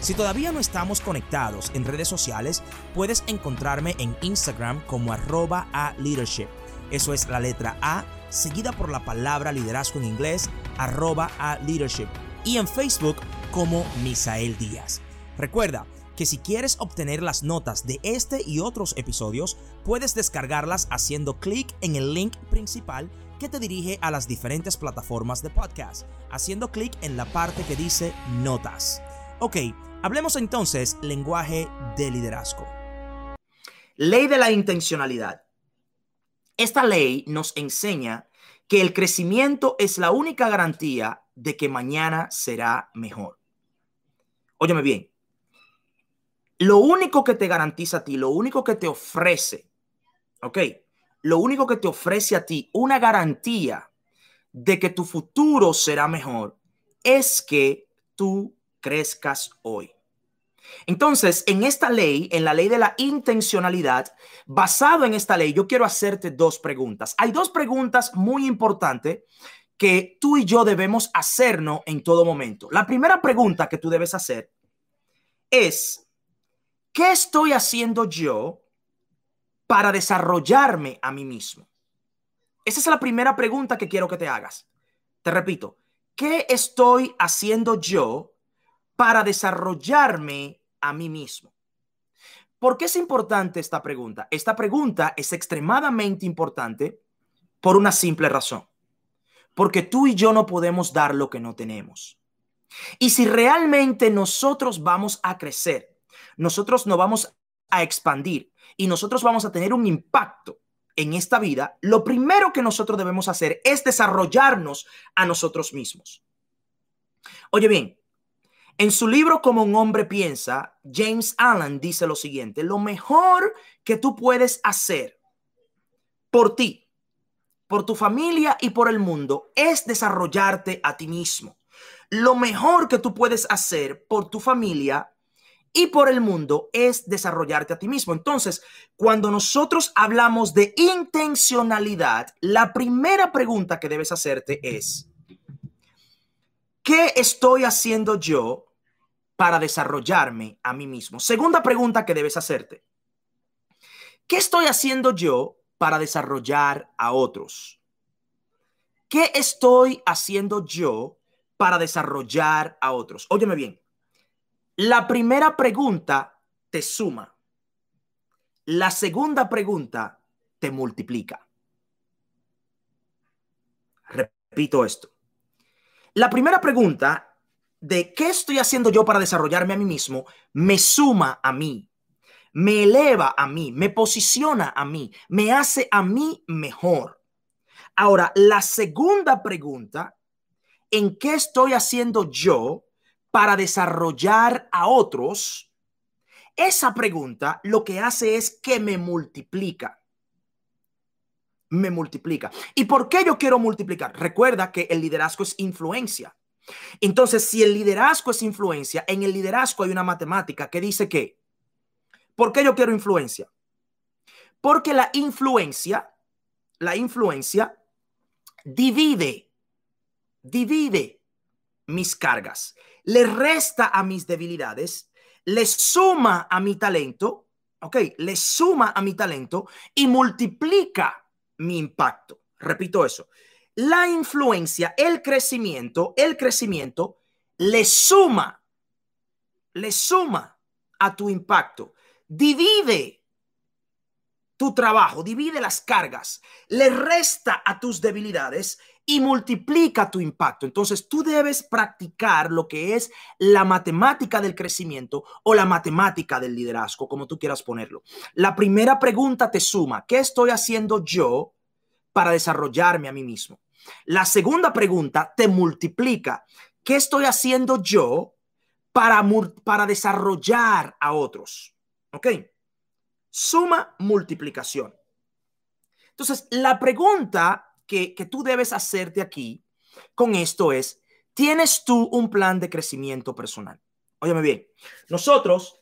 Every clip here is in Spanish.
Si todavía no estamos conectados en redes sociales, puedes encontrarme en Instagram como arroba a leadership. Eso es la letra A seguida por la palabra liderazgo en inglés, arroba a leadership. Y en Facebook como Misael Díaz. Recuerda que si quieres obtener las notas de este y otros episodios, puedes descargarlas haciendo clic en el link principal que te dirige a las diferentes plataformas de podcast, haciendo clic en la parte que dice notas. Ok, Hablemos entonces lenguaje de liderazgo. Ley de la intencionalidad. Esta ley nos enseña que el crecimiento es la única garantía de que mañana será mejor. Óyeme bien. Lo único que te garantiza a ti, lo único que te ofrece, ¿ok? Lo único que te ofrece a ti una garantía de que tu futuro será mejor es que tú crezcas hoy. Entonces, en esta ley, en la ley de la intencionalidad, basado en esta ley, yo quiero hacerte dos preguntas. Hay dos preguntas muy importantes que tú y yo debemos hacernos en todo momento. La primera pregunta que tú debes hacer es, ¿qué estoy haciendo yo para desarrollarme a mí mismo? Esa es la primera pregunta que quiero que te hagas. Te repito, ¿qué estoy haciendo yo para desarrollarme a mí mismo. ¿Por qué es importante esta pregunta? Esta pregunta es extremadamente importante por una simple razón. Porque tú y yo no podemos dar lo que no tenemos. Y si realmente nosotros vamos a crecer, nosotros no vamos a expandir y nosotros vamos a tener un impacto en esta vida, lo primero que nosotros debemos hacer es desarrollarnos a nosotros mismos. Oye bien, en su libro Como un hombre piensa, James Allen dice lo siguiente, lo mejor que tú puedes hacer por ti, por tu familia y por el mundo es desarrollarte a ti mismo. Lo mejor que tú puedes hacer por tu familia y por el mundo es desarrollarte a ti mismo. Entonces, cuando nosotros hablamos de intencionalidad, la primera pregunta que debes hacerte es, ¿qué estoy haciendo yo para desarrollarme a mí mismo? Segunda pregunta que debes hacerte. ¿Qué estoy haciendo yo para desarrollar a otros? ¿Qué estoy haciendo yo para desarrollar a otros? Óyeme bien. La primera pregunta te suma. La segunda pregunta te multiplica. Repito esto. La primera pregunta de qué estoy haciendo yo para desarrollarme a mí mismo me suma a mí, me eleva a mí, me posiciona a mí, me hace a mí mejor. Ahora, la segunda pregunta, ¿en qué estoy haciendo yo para desarrollar a otros? Esa pregunta lo que hace es que me multiplica. Me multiplica. ¿Y por qué yo quiero multiplicar? Recuerda que el liderazgo es influencia. Entonces, si el liderazgo es influencia, en el liderazgo hay una matemática que dice que, ¿por qué yo quiero influencia? Porque la influencia, la influencia divide, divide mis cargas, le resta a mis debilidades, le suma a mi talento, ¿ok? Le suma a mi talento y multiplica mi impacto. Repito eso la influencia, el crecimiento, el crecimiento le suma, le suma a tu impacto. Divide tu trabajo, divide las cargas, le resta a tus debilidades y multiplica tu impacto. Entonces tú debes practicar lo que es la matemática del crecimiento o la matemática del liderazgo, como tú quieras ponerlo. La primera pregunta te suma, ¿qué estoy haciendo yo para desarrollarme a mí mismo? La segunda pregunta te multiplica. ¿Qué estoy haciendo yo para, para desarrollar a otros. ¿Ok? Suma multiplicación. Entonces, la pregunta que, que tú debes hacerte aquí con esto es, ¿tienes tú un plan de crecimiento personal? Óyeme bien, nosotros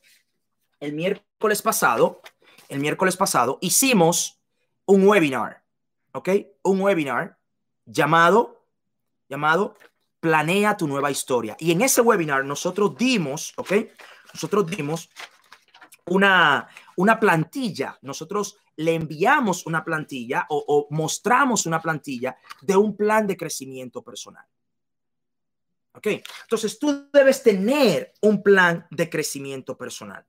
el miércoles pasado, el miércoles pasado hicimos un webinar, ¿ok? Un webinar llamado, llamado Planea tu nueva historia. Y en ese webinar nosotros dimos, ¿ok? Nosotros dimos una, una plantilla, nosotros le enviamos una plantilla o, o mostramos una plantilla de un plan de crecimiento personal. ¿Ok? Entonces tú debes tener un plan de crecimiento personal.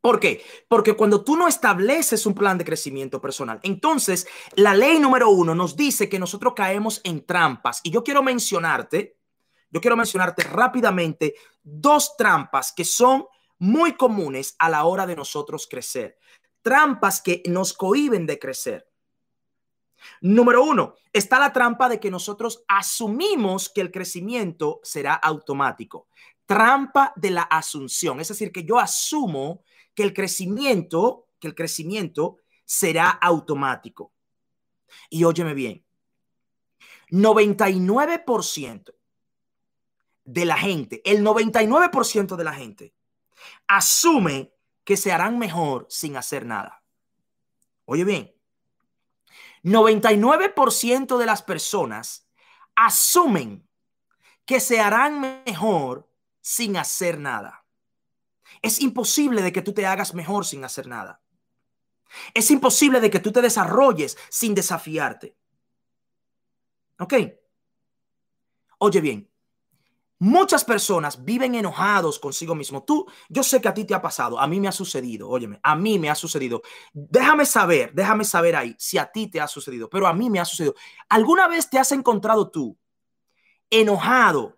¿Por qué? Porque cuando tú no estableces un plan de crecimiento personal, entonces la ley número uno nos dice que nosotros caemos en trampas. Y yo quiero mencionarte, yo quiero mencionarte rápidamente dos trampas que son muy comunes a la hora de nosotros crecer. Trampas que nos cohiben de crecer. Número uno, está la trampa de que nosotros asumimos que el crecimiento será automático. Trampa de la asunción, es decir, que yo asumo que el crecimiento, que el crecimiento será automático. Y óyeme bien, 99% de la gente, el 99% de la gente asume que se harán mejor sin hacer nada. Oye bien, 99% de las personas asumen que se harán mejor sin hacer nada. Es imposible de que tú te hagas mejor sin hacer nada. Es imposible de que tú te desarrolles sin desafiarte. ¿Ok? Oye bien, muchas personas viven enojados consigo mismo. Tú, yo sé que a ti te ha pasado, a mí me ha sucedido, óyeme, a mí me ha sucedido. Déjame saber, déjame saber ahí si a ti te ha sucedido, pero a mí me ha sucedido. ¿Alguna vez te has encontrado tú enojado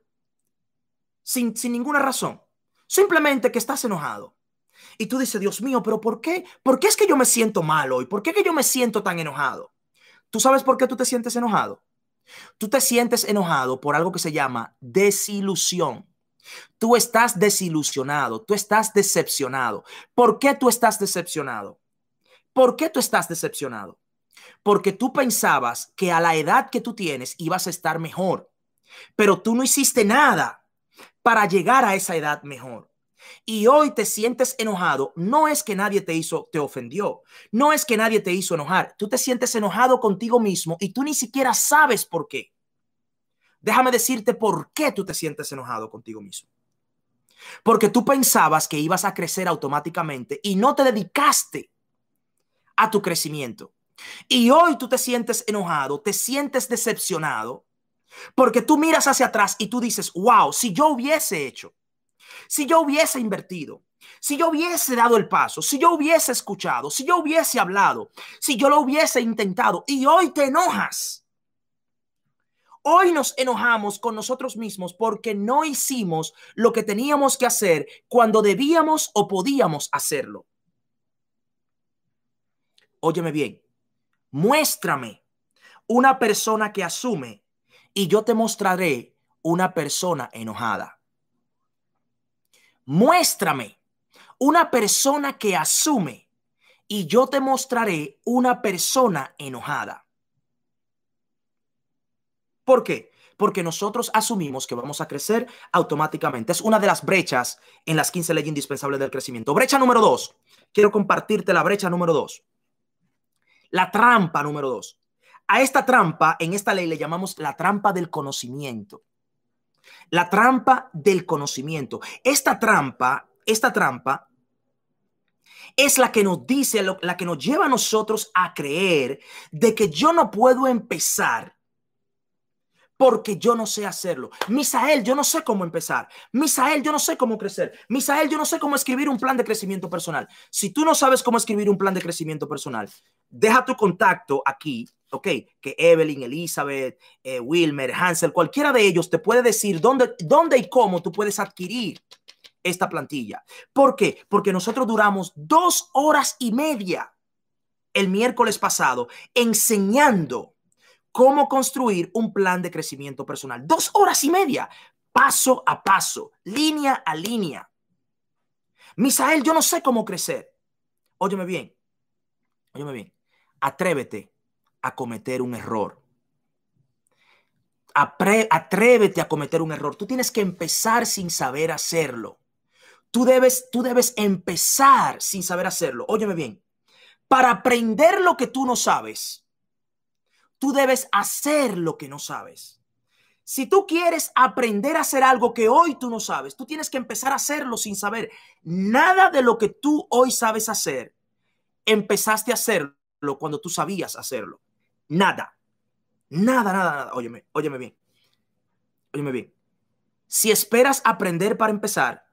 sin, sin ninguna razón? Simplemente que estás enojado. Y tú dices, Dios mío, pero ¿por qué? ¿Por qué es que yo me siento mal hoy? ¿Por qué que yo me siento tan enojado? ¿Tú sabes por qué tú te sientes enojado? Tú te sientes enojado por algo que se llama desilusión. Tú estás desilusionado, tú estás decepcionado. ¿Por qué tú estás decepcionado? ¿Por qué tú estás decepcionado? Porque tú pensabas que a la edad que tú tienes ibas a estar mejor, pero tú no hiciste nada para llegar a esa edad mejor. Y hoy te sientes enojado, no es que nadie te hizo, te ofendió, no es que nadie te hizo enojar, tú te sientes enojado contigo mismo y tú ni siquiera sabes por qué. Déjame decirte por qué tú te sientes enojado contigo mismo. Porque tú pensabas que ibas a crecer automáticamente y no te dedicaste a tu crecimiento. Y hoy tú te sientes enojado, te sientes decepcionado porque tú miras hacia atrás y tú dices, wow, si yo hubiese hecho, si yo hubiese invertido, si yo hubiese dado el paso, si yo hubiese escuchado, si yo hubiese hablado, si yo lo hubiese intentado y hoy te enojas. Hoy nos enojamos con nosotros mismos porque no hicimos lo que teníamos que hacer cuando debíamos o podíamos hacerlo. Óyeme bien, muéstrame una persona que asume y yo te mostraré una persona enojada. Muéstrame una persona que asume y yo te mostraré una persona enojada. ¿Por qué? Porque nosotros asumimos que vamos a crecer automáticamente. Es una de las brechas en las 15 leyes indispensables del crecimiento. Brecha número dos. Quiero compartirte la brecha número dos. La trampa número dos. A esta trampa, en esta ley le llamamos la trampa del conocimiento. La trampa del conocimiento. Esta trampa, esta trampa es la que nos dice, la que nos lleva a nosotros a creer de que yo no puedo empezar porque yo no sé hacerlo. Misael, yo no sé cómo empezar. Misael, yo no sé cómo crecer. Misael, yo no sé cómo escribir un plan de crecimiento personal. Si tú no sabes cómo escribir un plan de crecimiento personal, deja tu contacto aquí ok, que Evelyn, Elizabeth, eh, Wilmer, Hansel, cualquiera de ellos te puede decir dónde, dónde y cómo tú puedes adquirir esta plantilla. ¿Por qué? Porque nosotros duramos dos horas y media el miércoles pasado enseñando cómo construir un plan de crecimiento personal. Dos horas y media. paso a paso, línea a línea. Misael, yo no sé cómo crecer. Óyeme bien, óyeme bien, atrévete a cometer un error. atrévete a cometer un error. Tú tienes que empezar sin saber hacerlo. Tú debes, tú debes empezar sin saber hacerlo. Óyeme bien, para aprender lo que tú no sabes, tú debes hacer lo que no sabes. Si tú quieres aprender a hacer algo que hoy tú no sabes, tú tienes que empezar a hacerlo sin saber nada de lo que tú hoy sabes hacer. Empezaste a hacerlo cuando tú sabías hacerlo. Nada. Nada, nada, nada. Óyeme, óyeme bien. Óyeme bien. Si esperas aprender para empezar,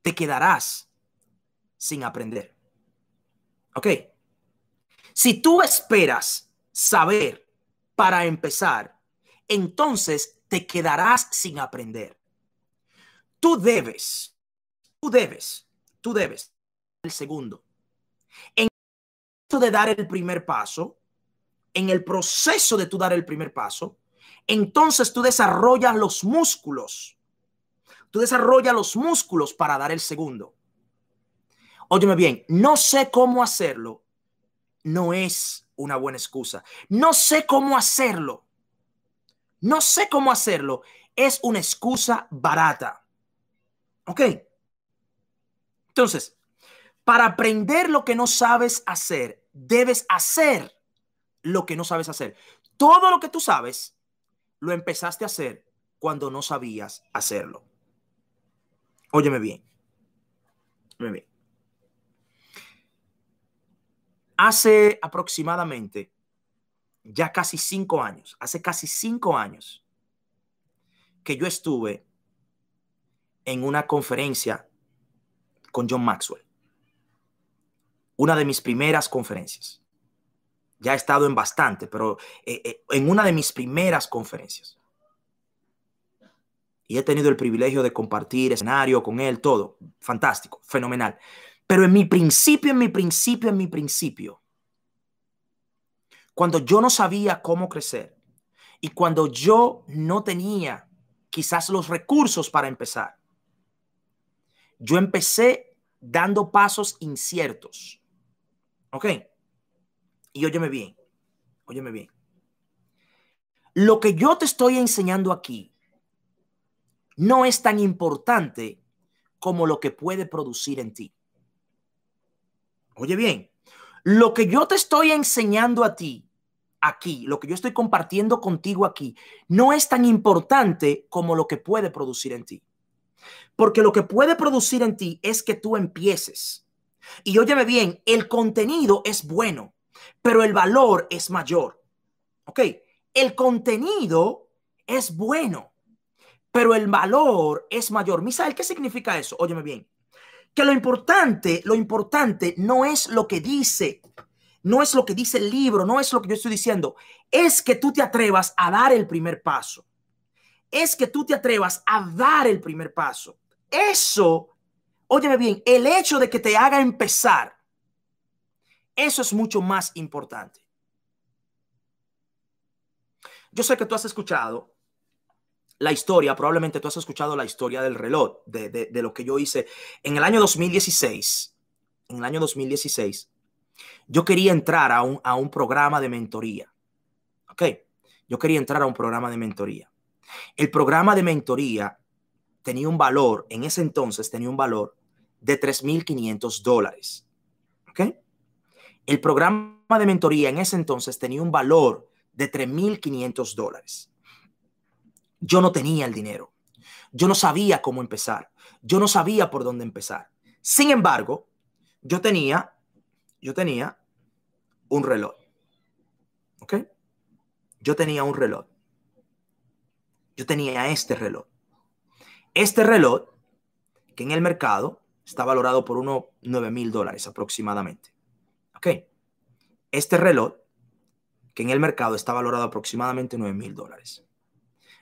te quedarás sin aprender. ¿Ok? Si tú esperas saber para empezar, entonces te quedarás sin aprender. Tú debes, tú debes, tú debes, el segundo. En de dar el primer paso, en el proceso de tú dar el primer paso, entonces tú desarrollas los músculos. Tú desarrollas los músculos para dar el segundo. Óyeme bien, no sé cómo hacerlo. No es una buena excusa. No sé cómo hacerlo. No sé cómo hacerlo. Es una excusa barata. ¿Ok? Entonces, para aprender lo que no sabes hacer, debes hacer lo que no sabes hacer. Todo lo que tú sabes, lo empezaste a hacer cuando no sabías hacerlo. Óyeme bien. Óyeme bien. Hace aproximadamente ya casi cinco años, hace casi cinco años que yo estuve en una conferencia con John Maxwell. Una de mis primeras conferencias. Ya he estado en bastante, pero eh, eh, en una de mis primeras conferencias. Y he tenido el privilegio de compartir escenario con él, todo. Fantástico, fenomenal. Pero en mi principio, en mi principio, en mi principio, cuando yo no sabía cómo crecer y cuando yo no tenía quizás los recursos para empezar, yo empecé dando pasos inciertos. ¿Ok? Y óyeme bien, óyeme bien. Lo que yo te estoy enseñando aquí no es tan importante como lo que puede producir en ti. Oye bien, lo que yo te estoy enseñando a ti aquí, lo que yo estoy compartiendo contigo aquí, no es tan importante como lo que puede producir en ti. Porque lo que puede producir en ti es que tú empieces. Y óyeme bien, el contenido es bueno pero el valor es mayor. ¿Ok? El contenido es bueno, pero el valor es mayor. Misael, ¿qué significa eso? Óyeme bien. Que lo importante, lo importante no es lo que dice, no es lo que dice el libro, no es lo que yo estoy diciendo, es que tú te atrevas a dar el primer paso. Es que tú te atrevas a dar el primer paso. Eso, óyeme bien, el hecho de que te haga empezar eso es mucho más importante. Yo sé que tú has escuchado la historia, probablemente tú has escuchado la historia del reloj, de, lo que yo hice en el año 2016. En el año 2016, yo quería entrar a un, a un programa de mentoría. ¿Ok? Yo quería entrar a un programa de mentoría. El programa de mentoría tenía un valor, en ese entonces tenía un valor de 3.500 dólares. ¿Ok? El programa de mentoría en ese entonces tenía un valor de 3.500 dólares. Yo no tenía el dinero. Yo no sabía cómo empezar. Yo no sabía por dónde empezar. Sin embargo, yo tenía, yo tenía un reloj. ¿Ok? Yo tenía un reloj. Yo tenía este reloj. Este reloj, que en el mercado está valorado por unos 9 mil dólares aproximadamente. Ok. Este reloj, que en el mercado está valorado aproximadamente 9 mil dólares.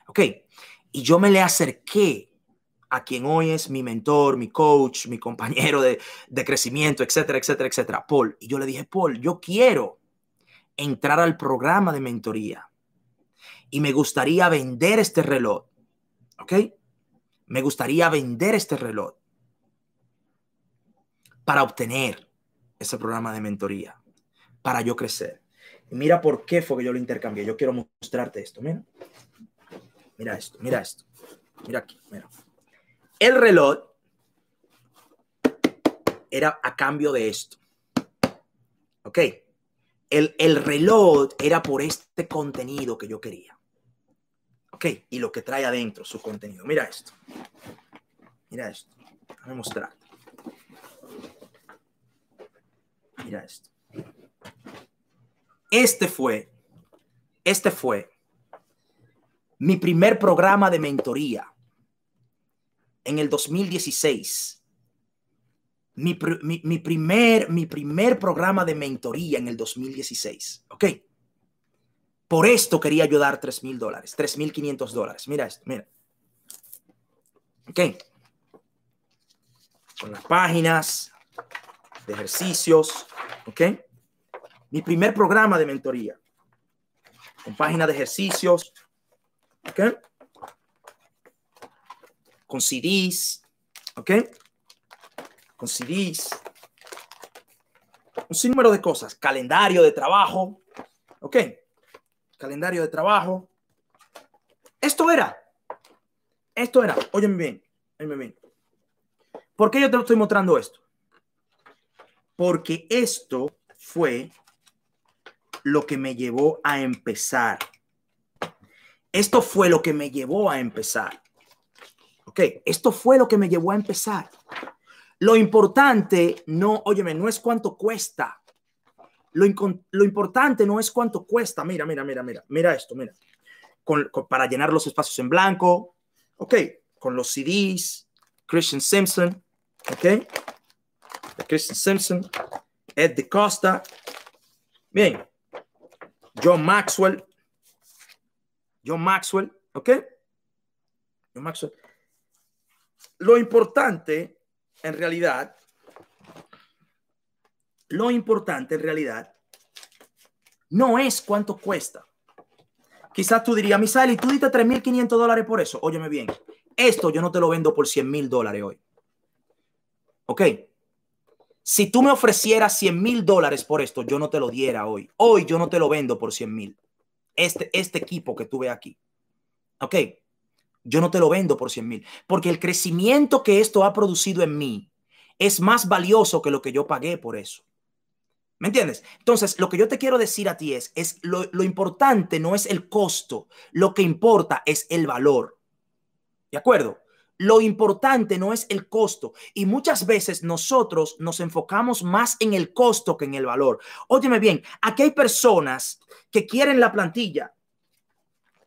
Ok. Y yo me le acerqué a quien hoy es mi mentor, mi coach, mi compañero de, de crecimiento, etcétera, etcétera, etcétera, Paul. Y yo le dije, Paul, yo quiero entrar al programa de mentoría y me gustaría vender este reloj ¿Ok? Me gustaría vender este reloj para obtener ese programa de mentoría, para yo crecer. Mira por qué fue que yo lo intercambié. Yo quiero mostrarte esto. Mira. Mira esto, mira esto. Mira aquí, mira. El reloj era a cambio de esto. ¿Ok? El, el reloj era por este contenido que yo quería. ¿Ok? Y lo que trae adentro, su contenido. Mira esto. Mira esto. Déjame mostrar. Mira esto. Este fue, este fue mi primer programa de mentoría en el 2016. Mi, primer, mi primer programa de mentoría en el 2016. ¿Ok? Por esto quería yo dar 3 mil dólares, 3 mil 500 dólares. Mira esto, mira. ¿Ok? Con las páginas de ejercicios. ¿Ok? Mi primer programa de mentoría. Con páginas de ejercicios. ¿Ok? Con CDs. ¿Ok? Con CDs. Un sinnúmero de cosas. Calendario de trabajo. ¿Ok? Calendario de trabajo. Esto era. Esto era. Óyeme bien. Óyeme bien. ¿Por qué yo te lo estoy mostrando esto? Porque esto fue lo que me llevó a empezar. Esto fue lo que me llevó a empezar. Ok, esto fue lo que me llevó a empezar. Lo importante no, óyeme, no es cuánto cuesta. Lo, lo importante no es cuánto cuesta. Mira, mira, mira, mira, mira esto, mira. para llenar los espacios en blanco. Ok, con los CDs, Christian Simpson. Ok, Christian Simpson, Ed de Costa. Bien, John Maxwell. John Maxwell, ¿ok? John Maxwell. Lo importante, en realidad, lo importante en realidad no es cuánto cuesta. Quizás tú dirías, Misael, tú diste 3.500 dólares por eso. Óyeme bien, esto yo no te lo vendo por 100 mil dólares hoy. ¿Ok? Si tú me ofrecieras 100 mil dólares por esto, yo no te lo diera hoy. Hoy yo no te lo vendo por 100 mil. Este, este equipo que tú ves aquí. ¿Ok? Yo no te lo vendo por 100 mil. Porque el crecimiento que esto ha producido en mí es más valioso que lo que yo pagué por eso. ¿Me entiendes? Entonces, lo que yo te quiero decir a ti es, es lo, lo importante no es el costo, lo que importa es el valor. ¿De acuerdo? Lo importante no es el costo y muchas veces nosotros nos enfocamos más en el costo que en el valor. Óyeme bien, aquí hay personas que quieren la plantilla.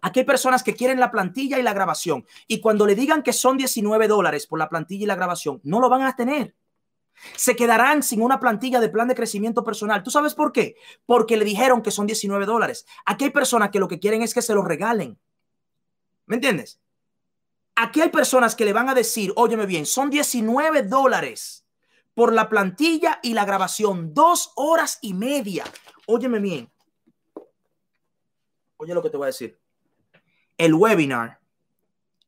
Aquí hay personas que quieren la plantilla y la grabación y cuando le digan que son 19 dólares por la plantilla y la grabación, no lo van a tener. Se quedarán sin una plantilla de plan de crecimiento personal. ¿Tú sabes por qué? Porque le dijeron que son 19 dólares. Aquí hay personas que lo que quieren es que se lo regalen. ¿Me entiendes? Aquí hay personas que le van a decir, óyeme bien, son 19 dólares por la plantilla y la grabación, dos horas y media. Óyeme bien. Oye lo que te voy a decir. El webinar,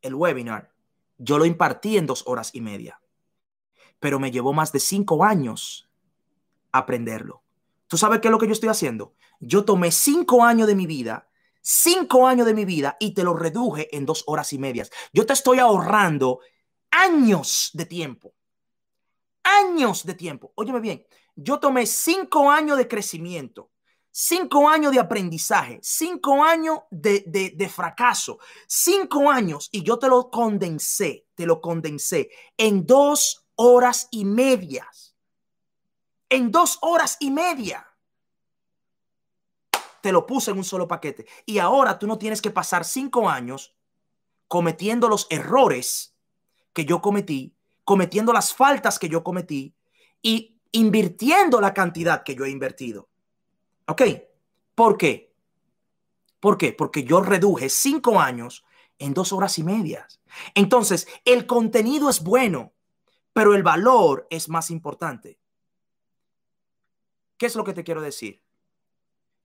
el webinar, yo lo impartí en dos horas y media, pero me llevó más de cinco años aprenderlo. ¿Tú sabes qué es lo que yo estoy haciendo? Yo tomé cinco años de mi vida cinco años de mi vida y te lo reduje en dos horas y medias. Yo te estoy ahorrando años de tiempo. Años de tiempo. Óyeme bien, yo tomé cinco años de crecimiento, cinco años de aprendizaje, cinco años de, de, de fracaso, cinco años y yo te lo condensé, te lo condensé en dos horas y medias. En dos horas y media te lo puse en un solo paquete. Y ahora tú no tienes que pasar cinco años cometiendo los errores que yo cometí, cometiendo las faltas que yo cometí y invirtiendo la cantidad que yo he invertido. ¿Ok? ¿Por qué? ¿Por qué? Porque yo reduje cinco años en dos horas y medias. Entonces, el contenido es bueno, pero el valor es más importante. ¿Qué es lo que te quiero decir?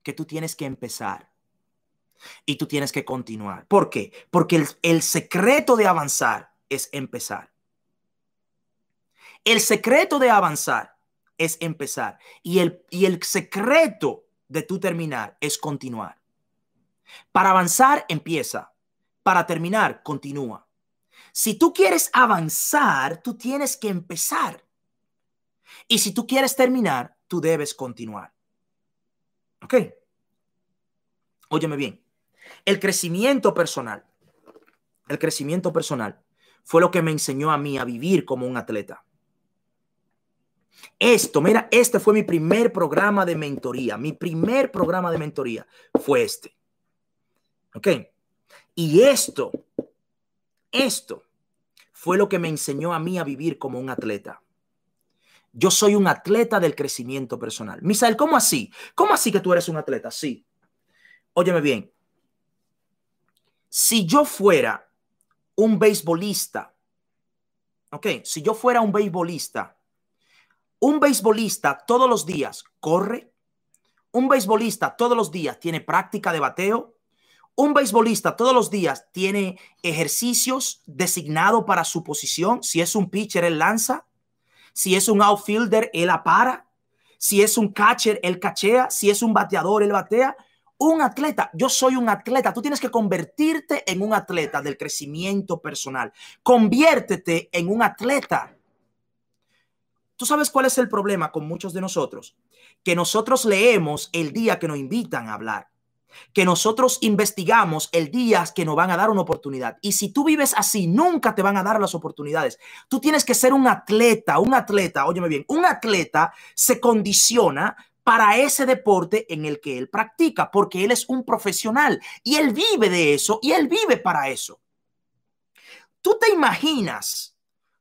Que tú tienes que empezar. Y tú tienes que continuar. ¿Por qué? Porque el, el secreto de avanzar es empezar. El secreto de avanzar es empezar. Y el, y el secreto de tu terminar es continuar. Para avanzar, empieza. Para terminar, continúa. Si tú quieres avanzar, tú tienes que empezar. Y si tú quieres terminar, tú debes continuar. ¿Ok? Óyeme bien. El crecimiento personal, el crecimiento personal fue lo que me enseñó a mí a vivir como un atleta. Esto, mira, este fue mi primer programa de mentoría. Mi primer programa de mentoría fue este. ¿Ok? Y esto, esto fue lo que me enseñó a mí a vivir como un atleta. Yo soy un atleta del crecimiento personal. Misael, ¿cómo así? ¿Cómo así que tú eres un atleta? Sí. Óyeme bien. Si yo fuera un beisbolista, ok, si yo fuera un beisbolista, un beisbolista todos los días corre, un beisbolista todos los días tiene práctica de bateo, un beisbolista todos los días tiene ejercicios designados para su posición. Si es un pitcher, él lanza. Si es un outfielder, él para. Si es un catcher, él cachea. Si es un bateador, él batea. Un atleta, yo soy un atleta. Tú tienes que convertirte en un atleta del crecimiento personal. Conviértete en un atleta. ¿Tú sabes cuál es el problema con muchos de nosotros? Que nosotros leemos el día que nos invitan a hablar que nosotros investigamos el día que nos van a dar una oportunidad. Y si tú vives así, nunca te van a dar las oportunidades. Tú tienes que ser un atleta, un atleta, óyeme bien, un atleta se condiciona para ese deporte en el que él practica, porque él es un profesional y él vive de eso y él vive para eso. Tú te imaginas,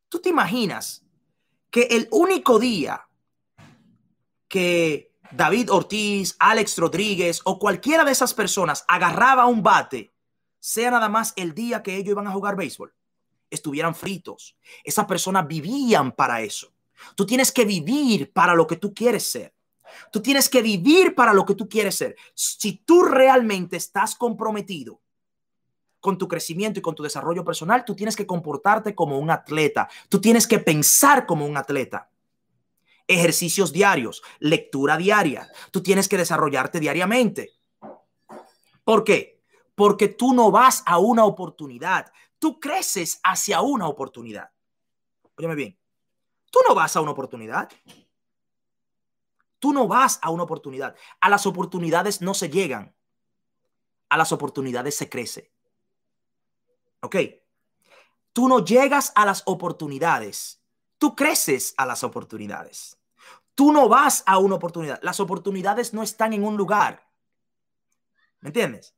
tú te imaginas que el único día que David Ortiz, Alex Rodríguez o cualquiera de esas personas agarraba un bate, sea nada más el día que ellos iban a jugar béisbol, estuvieran fritos. Esas personas vivían para eso. Tú tienes que vivir para lo que tú quieres ser. Tú tienes que vivir para lo que tú quieres ser. Si tú realmente estás comprometido con tu crecimiento y con tu desarrollo personal, tú tienes que comportarte como un atleta. Tú tienes que pensar como un atleta ejercicios diarios, lectura diaria. Tú tienes que desarrollarte diariamente. ¿Por qué? Porque tú no vas a una oportunidad, tú creces hacia una oportunidad. Óyeme bien, tú no vas a una oportunidad. Tú no vas a una oportunidad. A las oportunidades no se llegan. A las oportunidades se crece. ¿Ok? Tú no llegas a las oportunidades Tú creces a las oportunidades. Tú no vas a una oportunidad. Las oportunidades no están en un lugar. ¿Me entiendes?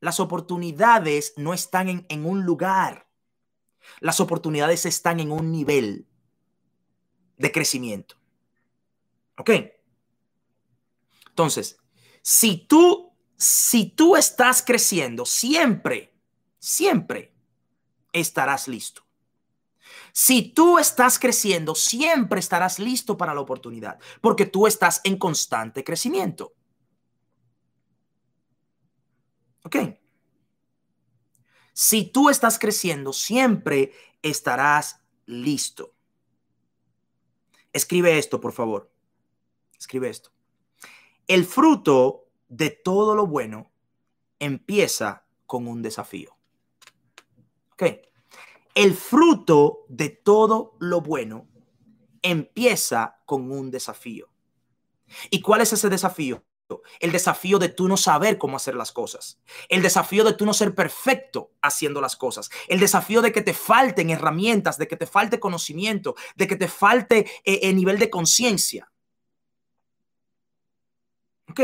Las oportunidades no están en, en un lugar. Las oportunidades están en un nivel de crecimiento. ¿Ok? Entonces, si tú, si tú estás creciendo, siempre, siempre estarás listo. Si tú estás creciendo, siempre estarás listo para la oportunidad, porque tú estás en constante crecimiento. ¿Ok? Si tú estás creciendo, siempre estarás listo. Escribe esto, por favor. Escribe esto. El fruto de todo lo bueno empieza con un desafío. ¿Ok? El fruto de todo lo bueno empieza con un desafío. ¿Y cuál es ese desafío? El desafío de tú no saber cómo hacer las cosas. El desafío de tú no ser perfecto haciendo las cosas. El desafío de que te falten herramientas, de que te falte conocimiento, de que te falte el eh, eh, nivel de conciencia. ¿Ok?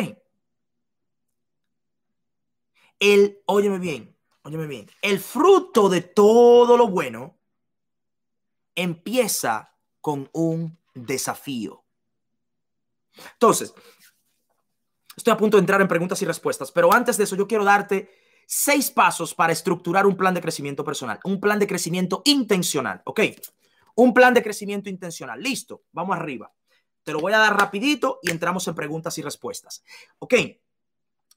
El, óyeme bien, óyeme bien, el fruto de todo lo bueno empieza con un desafío. Entonces, estoy a punto de entrar en preguntas y respuestas, pero antes de eso yo quiero darte seis pasos para estructurar un plan de crecimiento personal, un plan de crecimiento intencional, ¿ok? Un plan de crecimiento intencional. Listo, vamos arriba. Te lo voy a dar rapidito y entramos en preguntas y respuestas. ¿Ok?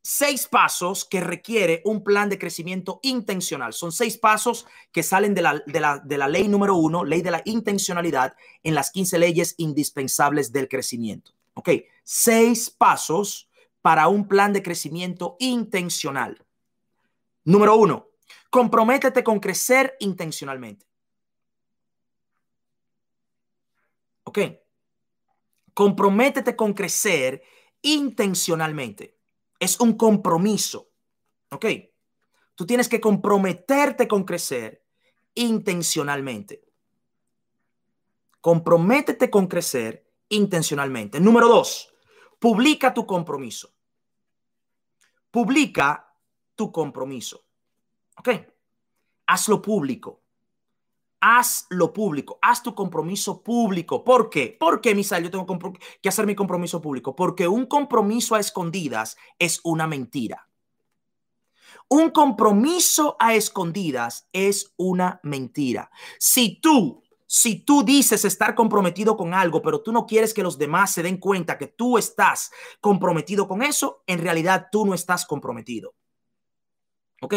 Seis pasos que requiere un plan de crecimiento intencional. Son seis pasos que salen de la, de la, de la ley número uno, ley de la intencionalidad, en las 15 leyes indispensables del crecimiento. Ok, seis pasos para un plan de crecimiento intencional. Número uno, comprométete con crecer intencionalmente. Ok, comprométete con crecer intencionalmente. Es un compromiso. ¿Ok? Tú tienes que comprometerte con crecer intencionalmente. Comprométete con crecer intencionalmente. Número dos, publica tu compromiso. Publica tu compromiso. ¿Ok? Hazlo público. Hazlo público. Haz tu compromiso público. ¿Por qué? ¿Por qué, Misael, yo tengo que hacer mi compromiso público? Porque un compromiso a escondidas es una mentira. Un compromiso a escondidas es una mentira. Si tú, si tú dices estar comprometido con algo, pero tú no quieres que los demás se den cuenta que tú estás comprometido con eso, en realidad tú no estás comprometido. ¿Ok?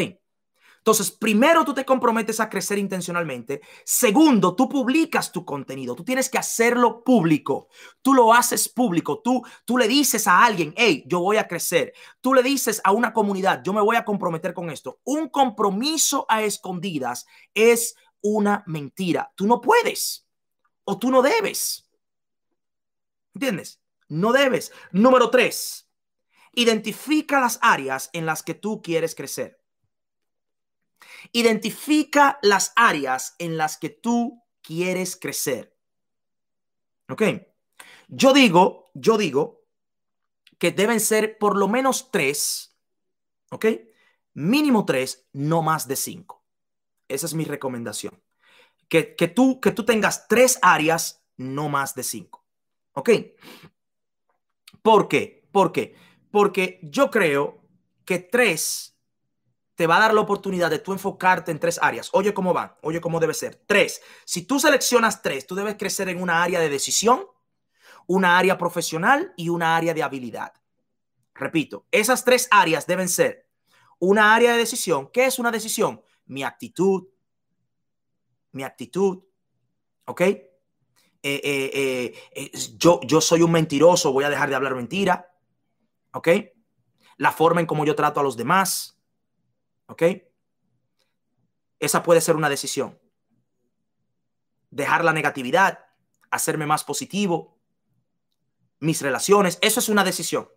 Entonces, primero tú te comprometes a crecer intencionalmente. Segundo, tú publicas tu contenido. Tú tienes que hacerlo público. Tú lo haces público. Tú, tú le dices a alguien, hey, yo voy a crecer. Tú le dices a una comunidad, yo me voy a comprometer con esto. Un compromiso a escondidas es una mentira. Tú no puedes o tú no debes. ¿Entiendes? No debes. Número tres, identifica las áreas en las que tú quieres crecer. Identifica las áreas en las que tú quieres crecer. ¿Ok? Yo digo, yo digo que deben ser por lo menos tres, ¿ok? Mínimo tres, no más de cinco. Esa es mi recomendación. Que, tú, que tú tengas tres áreas, no más de cinco. ¿Ok? ¿Por qué? ¿Por qué? Porque yo creo que tres te va a dar la oportunidad de tú enfocarte en tres áreas. Oye cómo va, oye cómo debe ser. Tres. Si tú seleccionas tres, tú debes crecer en una área de decisión, una área profesional y una área de habilidad. Repito, esas tres áreas deben ser una área de decisión. ¿Qué es una decisión? Mi actitud, mi actitud, ¿ok? Eh, eh, eh, yo, yo soy un mentiroso, voy a dejar de hablar mentira, ¿ok? La forma en cómo yo trato a los demás, ¿Ok? Esa puede ser una decisión. Dejar la negatividad, hacerme más positivo, mis relaciones, eso es una decisión.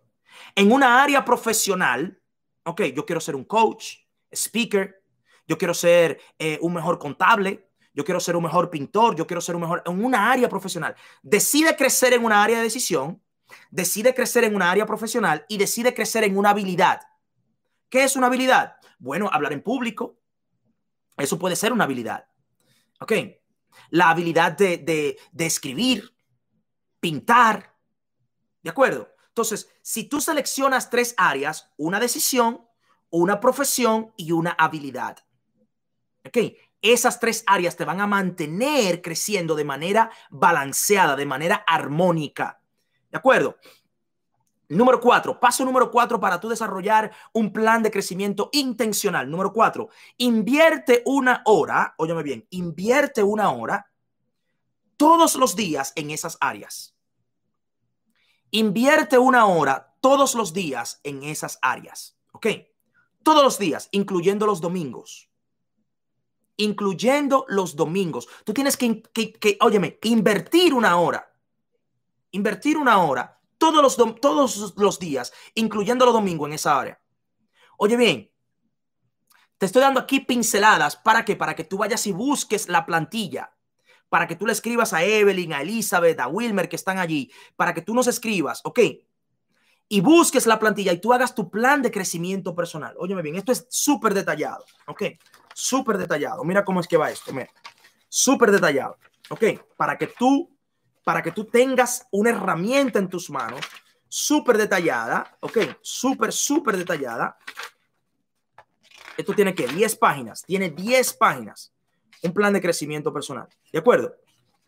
En una área profesional, ok, yo quiero ser un coach, speaker, yo quiero ser eh, un mejor contable, yo quiero ser un mejor pintor, yo quiero ser un mejor en una área profesional. Decide crecer en una área de decisión, decide crecer en una área profesional y decide crecer en una habilidad. ¿Qué es una habilidad? Bueno, hablar en público, eso puede ser una habilidad. ¿Ok? La habilidad de, escribir, pintar. ¿De acuerdo? Entonces, si tú seleccionas tres áreas, una decisión, una profesión y una habilidad. ¿Ok? Esas tres áreas te van a mantener creciendo de manera balanceada, de manera armónica. ¿De acuerdo? Número cuatro, paso número cuatro para tú desarrollar un plan de crecimiento intencional. Número cuatro, invierte una hora, óyeme bien, invierte una hora todos los días en esas áreas. Invierte una hora todos los días en esas áreas. ¿Ok? Todos los días, incluyendo los domingos. Incluyendo los domingos. Tú tienes que, que, que óyeme, invertir una hora. Invertir una hora todos los, todos los días, incluyendo los domingos en esa área. Oye bien, te estoy dando aquí pinceladas para que para que tú vayas y busques la plantilla, para que tú le escribas a Evelyn, a Elizabeth, a Wilmer que están allí, para que tú nos escribas, ¿ok? Y busques la plantilla y tú hagas tu plan de crecimiento personal. Óyeme bien, esto es súper detallado, ¿ok? Súper detallado. Mira cómo es que va esto, mira. Súper detallado, ¿ok? Para que tú para que tú tengas una herramienta en tus manos súper detallada, ok, súper, súper detallada. Esto tiene que 10 páginas, tiene 10 páginas, un plan de crecimiento personal, ¿de acuerdo?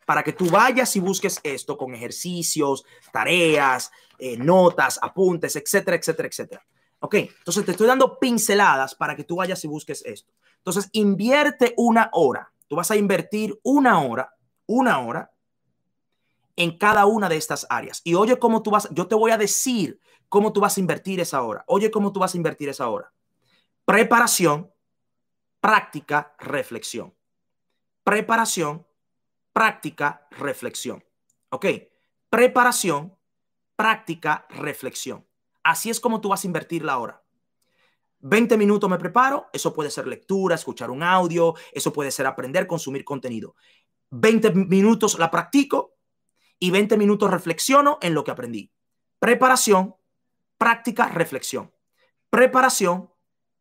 Para que tú vayas y busques esto con ejercicios, tareas, eh, notas, apuntes, etcétera, etcétera, etcétera. Ok, entonces te estoy dando pinceladas para que tú vayas y busques esto. Entonces, invierte una hora. Tú vas a invertir una hora, una hora en cada una de estas áreas. Y oye cómo tú vas, yo te voy a decir cómo tú vas a invertir esa hora. Oye cómo tú vas a invertir esa hora. Preparación, práctica, reflexión. Preparación, práctica, reflexión. ¿Ok? Preparación, práctica, reflexión. Así es como tú vas a invertir la hora. 20 minutos me preparo, eso puede ser lectura, escuchar un audio, eso puede ser aprender, consumir contenido. 20 minutos la practico y 20 minutos reflexiono en lo que aprendí. Preparación, práctica, reflexión. Preparación,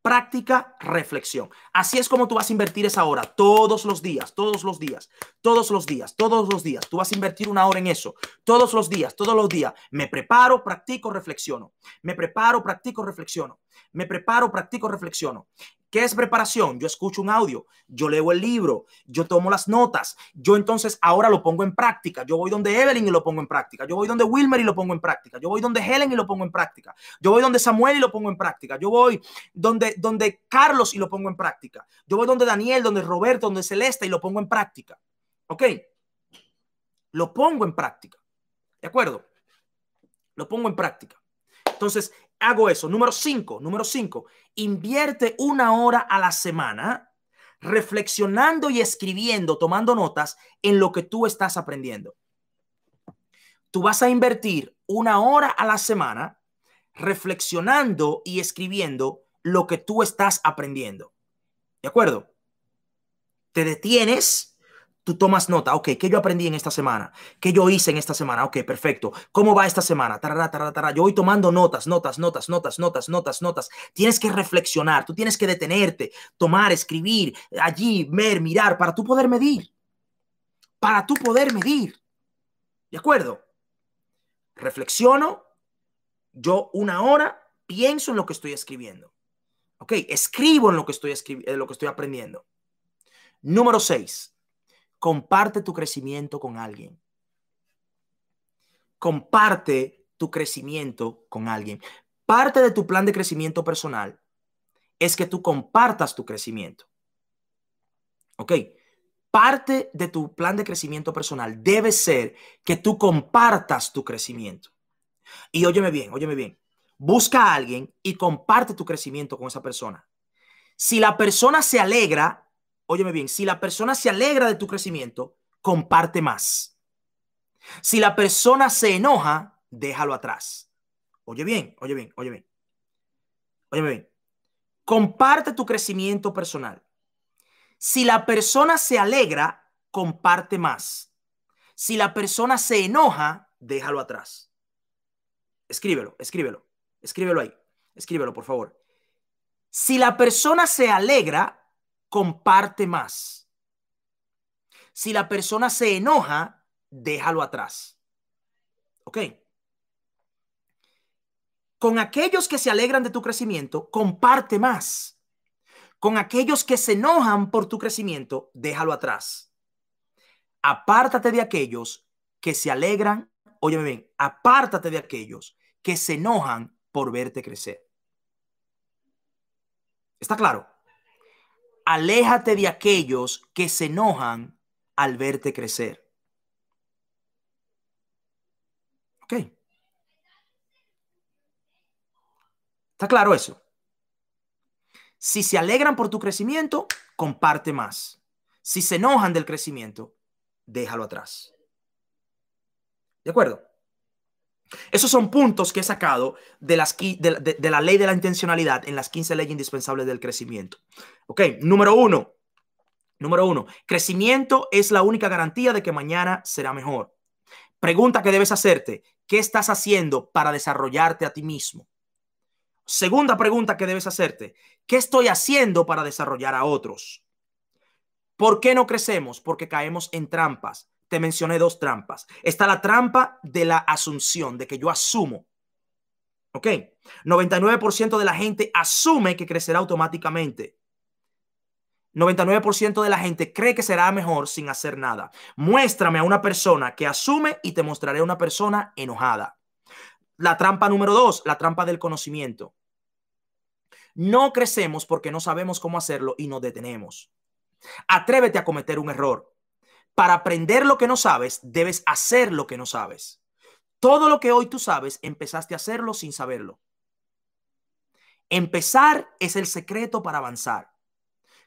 práctica, reflexión. Así es como tú vas a invertir esa hora todos los días, todos los días, todos los días, todos los días. Tú vas a invertir una hora en eso, todos los días, todos los días. Me preparo, practico, reflexiono. Me preparo, practico, reflexiono. Me preparo, practico, reflexiono. ¿Qué es preparación? Yo escucho un audio, yo leo el libro, yo tomo las notas, yo entonces ahora lo pongo en práctica. Yo voy donde Evelyn y lo pongo en práctica. Yo voy donde Wilmer y lo pongo en práctica. Yo voy donde Helen y lo pongo en práctica. Yo voy donde Samuel y lo pongo en práctica. Yo voy donde, donde Carlos y lo pongo en práctica. Yo voy donde Daniel, donde Roberto, donde Celeste y lo pongo en práctica. ¿Ok? Lo pongo en práctica. ¿De acuerdo? Lo pongo en práctica. Entonces, hago eso. Número cinco, número cinco, invierte una hora a la semana reflexionando y escribiendo, tomando notas en lo que tú estás aprendiendo. Tú vas a invertir una hora a la semana reflexionando y escribiendo lo que tú estás aprendiendo. ¿De acuerdo? Te detienes Tú tomas nota, ok, ¿qué yo aprendí en esta semana? ¿Qué yo hice en esta semana? Ok, perfecto. ¿Cómo va esta semana? Tarara, tarara, tarara. Yo voy tomando notas, notas, notas, notas, notas, notas, notas. Tienes que reflexionar, tú tienes que detenerte, tomar, escribir, allí, ver, mirar, para tú poder medir. Para tú poder medir. ¿De acuerdo? Reflexiono, yo una hora pienso en lo que estoy escribiendo. Ok, escribo en lo que estoy, en lo que estoy aprendiendo. Número seis comparte tu crecimiento con alguien. Comparte tu crecimiento con alguien. Parte de tu plan de crecimiento personal es que tú compartas tu crecimiento. ¿Ok? Parte de tu plan de crecimiento personal debe ser que tú compartas tu crecimiento. Y óyeme bien, óyeme bien. Busca a alguien y comparte tu crecimiento con esa persona. Si la persona se alegra, óyeme bien, si la persona se alegra de tu crecimiento, comparte más. Si la persona se enoja, déjalo atrás. Oye bien, oye bien, oye bien. Oye bien. Comparte tu crecimiento personal. Si la persona se alegra, comparte más. Si la persona se enoja, déjalo atrás. Escríbelo, escríbelo, escríbelo ahí. Escríbelo, por favor. Si la persona se alegra, comparte más. Si la persona se enoja, déjalo atrás. ¿Ok? Con aquellos que se alegran de tu crecimiento, comparte más. Con aquellos que se enojan por tu crecimiento, déjalo atrás. Apártate de aquellos que se alegran, óyeme bien, apártate de aquellos que se enojan por verte crecer. ¿Está claro? Aléjate de aquellos que se enojan al verte crecer. Ok. ¿Está claro eso? Si se alegran por tu crecimiento, comparte más. Si se enojan del crecimiento, déjalo atrás. ¿De acuerdo? Esos son puntos que he sacado de, la ley de la intencionalidad en las 15 leyes indispensables del crecimiento. Ok, número uno. Número uno, crecimiento es la única garantía de que mañana será mejor. Pregunta que debes hacerte, ¿qué estás haciendo para desarrollarte a ti mismo? Segunda pregunta que debes hacerte, ¿qué estoy haciendo para desarrollar a otros? ¿Por qué no crecemos? Porque caemos en trampas te mencioné dos trampas. Está la trampa de la asunción, de que yo asumo. ¿Ok? 99% de la gente asume que crecerá automáticamente. 99% de la gente cree que será mejor sin hacer nada. Muéstrame a una persona que asume y te mostraré a una persona enojada. La trampa número dos, la trampa del conocimiento. No crecemos porque no sabemos cómo hacerlo y nos detenemos. Atrévete a cometer un error. Para aprender lo que no sabes, debes hacer lo que no sabes. Todo lo que hoy tú sabes, empezaste a hacerlo sin saberlo. Empezar es el secreto para avanzar.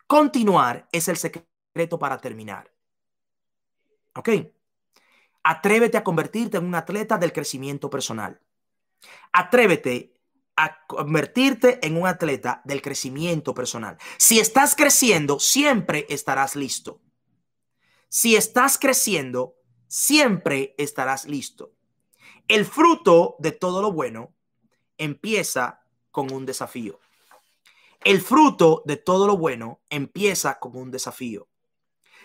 Continuar es el secreto para terminar. ¿Ok? Atrévete a convertirte en un atleta del crecimiento personal. Atrévete a convertirte en un atleta del crecimiento personal. Si estás creciendo, siempre estarás listo. Si estás creciendo, siempre estarás listo. El fruto de todo lo bueno empieza con un desafío. El fruto de todo lo bueno empieza con un desafío.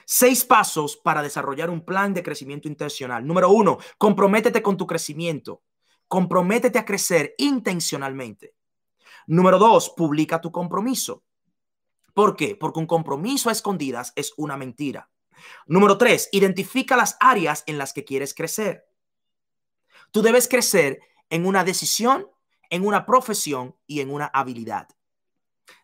Seis pasos para desarrollar un plan de crecimiento intencional. Número uno, comprométete con tu crecimiento. Comprométete a crecer intencionalmente. Número dos, publica tu compromiso. ¿Por qué? Porque un compromiso a escondidas es una mentira. Número tres, identifica las áreas en las que quieres crecer. Tú debes crecer en una decisión, en una profesión y en una habilidad.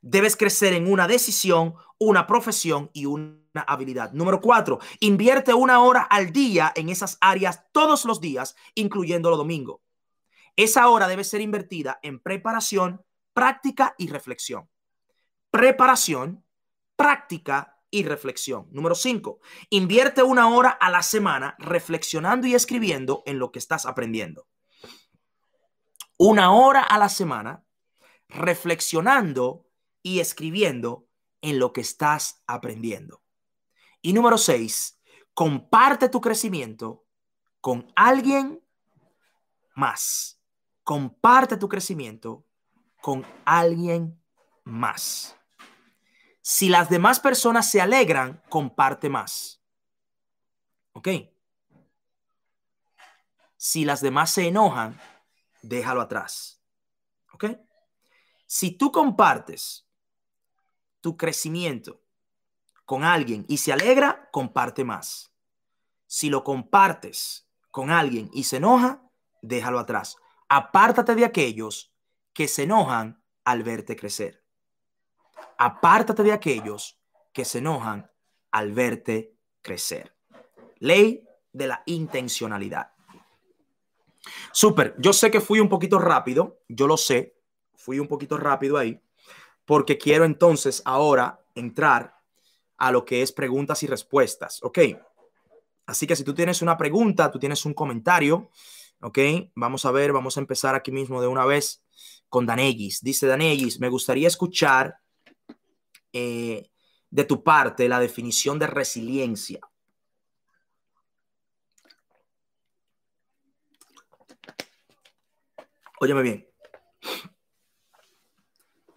Debes crecer en una decisión, una profesión y una habilidad. Número cuatro, invierte una hora al día en esas áreas todos los días, incluyendo los domingos. Esa hora debe ser invertida en preparación, práctica y reflexión. Preparación, práctica y reflexión. Número 5. Invierte una hora a la semana reflexionando y escribiendo en lo que estás aprendiendo. Una hora a la semana reflexionando y escribiendo en lo que estás aprendiendo. Y número 6. Comparte tu crecimiento con alguien más comparte tu crecimiento con alguien más. Si las demás personas se alegran, comparte más. ¿Ok? Si las demás se enojan, déjalo atrás. ¿Ok? Si tú compartes tu crecimiento con alguien y se alegra, comparte más. Si lo compartes con alguien y se enoja, déjalo atrás apártate de aquellos que se enojan al verte crecer. Apártate de aquellos que se enojan al verte crecer. Ley de la intencionalidad. Súper, yo sé que fui un poquito rápido, yo lo sé, fui un poquito rápido ahí, porque quiero entonces ahora entrar a lo que es preguntas y respuestas, ¿ok? Así que si tú tienes una pregunta, tú tienes un comentario, ¿ok? Vamos a ver, vamos a empezar aquí mismo de una vez con Danegis. Dice Danegis, me gustaría escuchar eh, de tu parte la definición de resiliencia. Óyeme bien.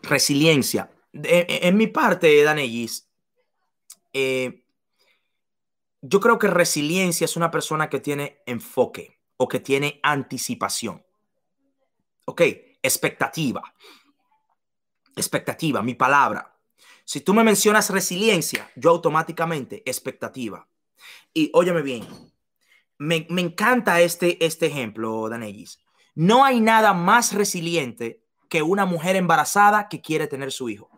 Resiliencia. En, mi parte, Danegis, eh, yo creo que resiliencia es una persona que tiene enfoque que tiene anticipación. Ok, expectativa. Expectativa, mi palabra. Si tú me mencionas resiliencia, yo automáticamente expectativa. Y óyeme bien, me, encanta este, este ejemplo, Danellis. No hay nada más resiliente que una mujer embarazada que quiere tener su hijo.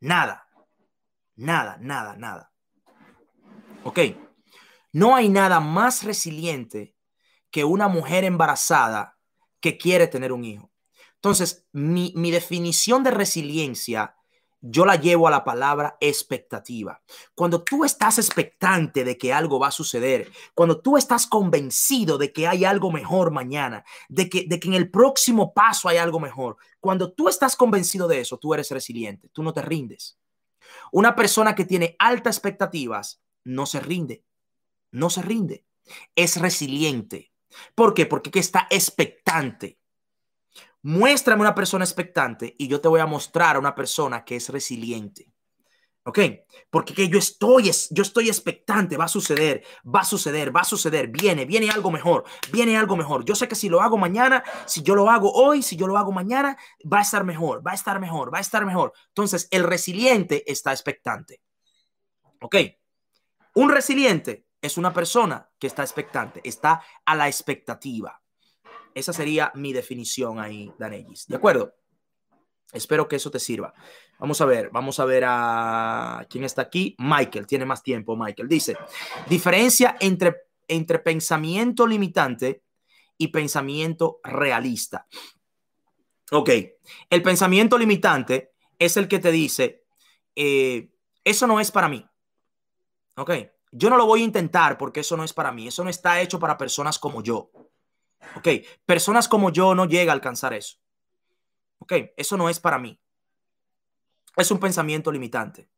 Nada, nada, nada, nada. Ok, no hay nada más resiliente que una mujer embarazada que quiere tener un hijo. Entonces, mi, definición de resiliencia, yo la llevo a la palabra expectativa. Cuando tú estás expectante de que algo va a suceder, cuando tú estás convencido de que hay algo mejor mañana, de que, de que en el próximo paso hay algo mejor, cuando tú estás convencido de eso, tú eres resiliente, tú no te rindes. Una persona que tiene altas expectativas no se rinde, no se rinde, es resiliente. ¿Por qué? Porque está expectante. Muéstrame una persona expectante y yo te voy a mostrar a una persona que es resiliente. ¿Ok? Porque yo estoy, yo estoy expectante, va a suceder, va a suceder, va a suceder, viene, viene algo mejor, viene algo mejor. Yo sé que si lo hago mañana, si yo lo hago hoy, si yo lo hago mañana, va a estar mejor, va a estar mejor, va a estar mejor. Entonces, el resiliente está expectante. ¿Ok? Un resiliente es una persona que está expectante, está a la expectativa. Esa sería mi definición ahí, Danellis. ¿De acuerdo? Espero que eso te sirva. Vamos a ver, vamos a ver a quién está aquí. Michael, tiene más tiempo, Michael. Dice, diferencia entre, entre pensamiento limitante y pensamiento realista. Ok, el pensamiento limitante es el que te dice, eh, eso no es para mí. Ok, yo no lo voy a intentar porque eso no es para mí. Eso no está hecho para personas como yo. Ok, personas como yo no llega a alcanzar eso. Ok, eso no es para mí. Es un pensamiento limitante.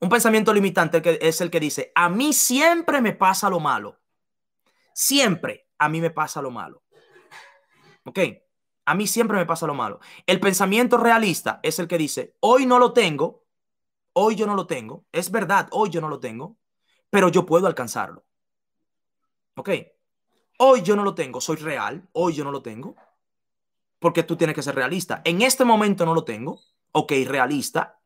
Un pensamiento limitante es el que dice, a mí siempre me pasa lo malo. Siempre a mí me pasa lo malo. Ok, a mí siempre me pasa lo malo. El pensamiento realista es el que dice, hoy no lo tengo, hoy yo no lo tengo. Es verdad, hoy yo no lo tengo, pero yo puedo alcanzarlo. Ok, hoy yo no lo tengo, soy real, hoy yo no lo tengo, porque tú tienes que ser realista. En este momento no lo tengo, ok, realista,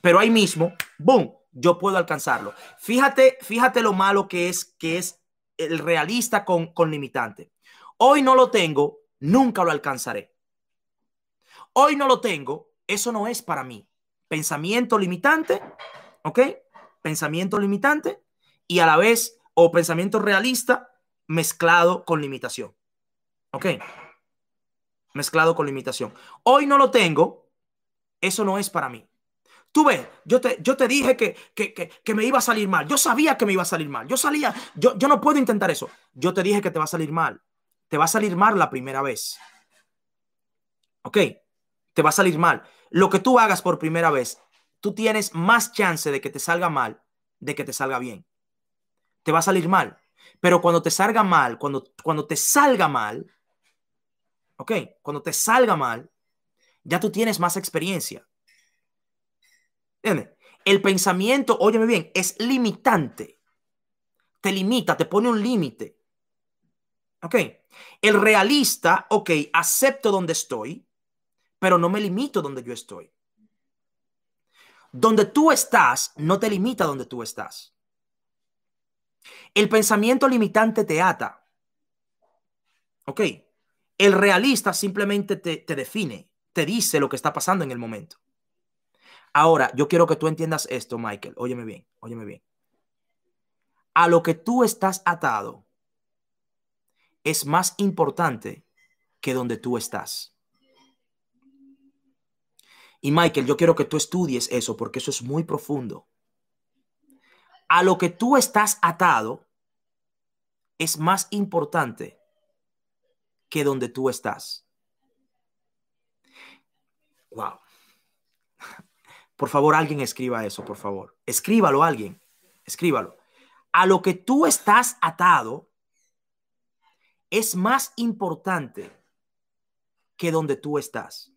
pero ahí mismo, boom, yo puedo alcanzarlo. Fíjate, fíjate lo malo que es, que es el realista con, con limitante. Hoy no lo tengo, nunca lo alcanzaré. Hoy no lo tengo, eso no es para mí. Pensamiento limitante, ¿ok? Pensamiento limitante y a la vez, o pensamiento realista mezclado con limitación. ¿Ok? mezclado con limitación. Hoy no lo tengo, eso no es para mí. Tú ves, yo te, yo te dije que, que, me iba a salir mal. Yo sabía que me iba a salir mal. Yo salía, yo, yo no puedo intentar eso. Yo te dije que te va a salir mal. Te va a salir mal la primera vez. ¿Ok? Te va a salir mal. Lo que tú hagas por primera vez, tú tienes más chance de que te salga mal de que te salga bien. Te va a salir mal. Pero cuando te salga mal, cuando, cuando te salga mal, ¿Ok? Cuando te salga mal, ya tú tienes más experiencia. El pensamiento, óyeme bien, es limitante. Te limita, te pone un límite. ¿Ok? El realista, ok, acepto donde estoy, pero no me limito donde yo estoy. Donde tú estás no te limita donde tú estás. El pensamiento limitante te ata. ¿Ok? El realista simplemente te, define, te dice lo que está pasando en el momento. Ahora, yo quiero que tú entiendas esto, Michael. Óyeme bien, óyeme bien. A lo que tú estás atado es más importante que donde tú estás. Y Michael, yo quiero que tú estudies eso porque eso es muy profundo. A lo que tú estás atado es más importante que donde tú estás. Wow. Por favor, alguien escriba eso, por favor. Escríbalo alguien. Escríbalo. A lo que tú estás atado es más importante que donde tú estás.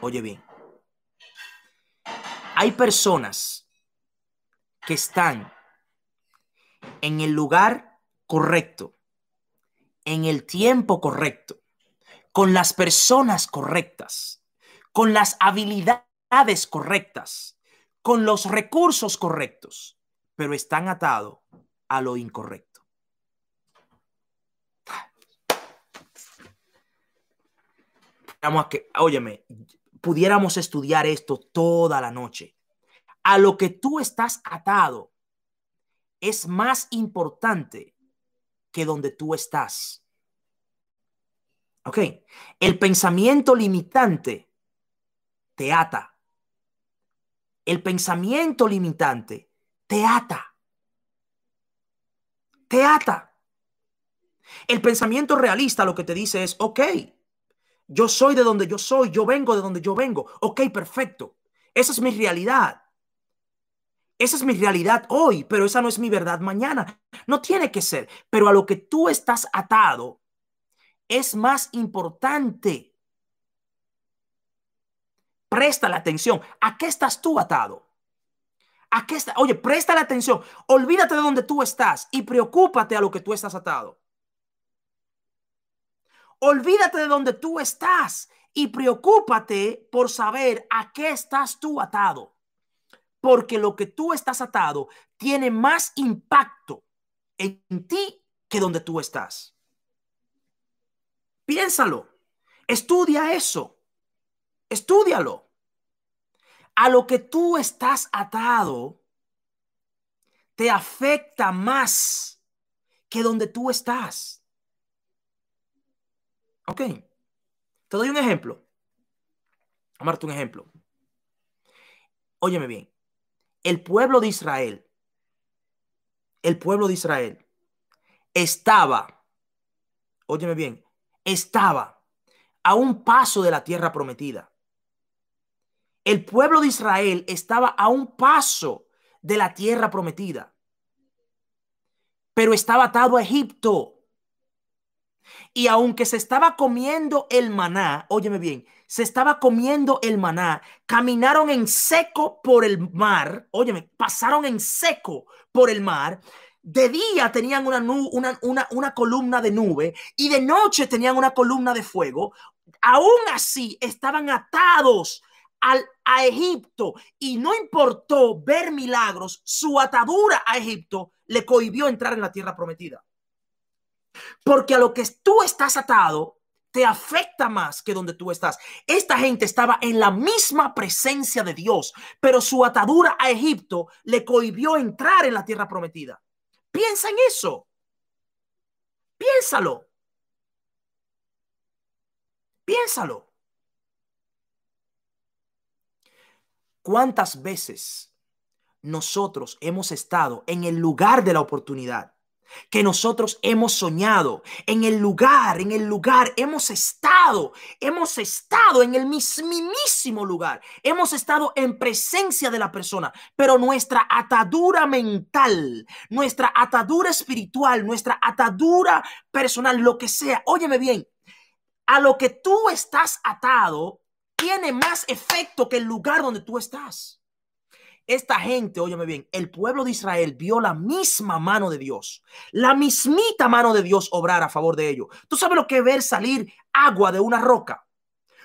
Oye bien. Hay personas que están en el lugar correcto en el tiempo correcto, con las personas correctas, con las habilidades correctas, con los recursos correctos, pero están atados a lo incorrecto. que, óyeme, pudiéramos estudiar esto toda la noche. A lo que tú estás atado es más importante que donde tú estás. ¿Ok? El pensamiento limitante te ata. El pensamiento limitante te ata. Te ata. El pensamiento realista lo que te dice es, ok, yo soy de donde yo soy, yo vengo de donde yo vengo. Ok, perfecto. Esa es mi realidad. Esa es mi realidad hoy, pero esa no es mi verdad mañana. No tiene que ser, pero a lo que tú estás atado es más importante. Presta la atención. ¿A qué estás tú atado? ¿A qué está? Oye, presta la atención. Olvídate de donde tú estás y preocúpate a lo que tú estás atado. Olvídate de donde tú estás y preocúpate por saber a qué estás tú atado porque lo que tú estás atado tiene más impacto en ti que donde tú estás. Piénsalo, estudia eso. Estúdialo. A lo que tú estás atado te afecta más que donde tú estás. Ok. Te doy un ejemplo. Vamos a darte un ejemplo. Óyeme bien. El pueblo de Israel, el pueblo de Israel estaba, óyeme bien, estaba a un paso de la tierra prometida. El pueblo de Israel estaba a un paso de la tierra prometida, pero estaba atado a Egipto. Y aunque se estaba comiendo el maná, óyeme bien, se estaba comiendo el maná, caminaron en seco por el mar, óyeme, pasaron en seco por el mar. De día tenían una, una, una, una columna de nube y de noche tenían una columna de fuego. Aún así estaban atados al, a Egipto y no importó ver milagros, su atadura a Egipto le cohibió entrar en la tierra prometida. Porque a lo que tú estás atado te afecta más que donde tú estás. Esta gente estaba en la misma presencia de Dios, pero su atadura a Egipto le cohibió entrar en la tierra prometida. Piensa en eso. Piénsalo. Piénsalo. ¿Cuántas veces nosotros hemos estado en el lugar de la oportunidad? Que nosotros hemos soñado, en el lugar, en el lugar, hemos estado, hemos estado en el mismísimo lugar, hemos estado en presencia de la persona, pero nuestra atadura mental, nuestra atadura espiritual, nuestra atadura personal, lo que sea, óyeme bien, a lo que tú estás atado tiene más efecto que el lugar donde tú estás. Esta gente, óyeme bien, el pueblo de Israel vio la misma mano de Dios, la mismita mano de Dios obrar a favor de ellos. ¿Tú sabes lo que es ver salir agua de una roca?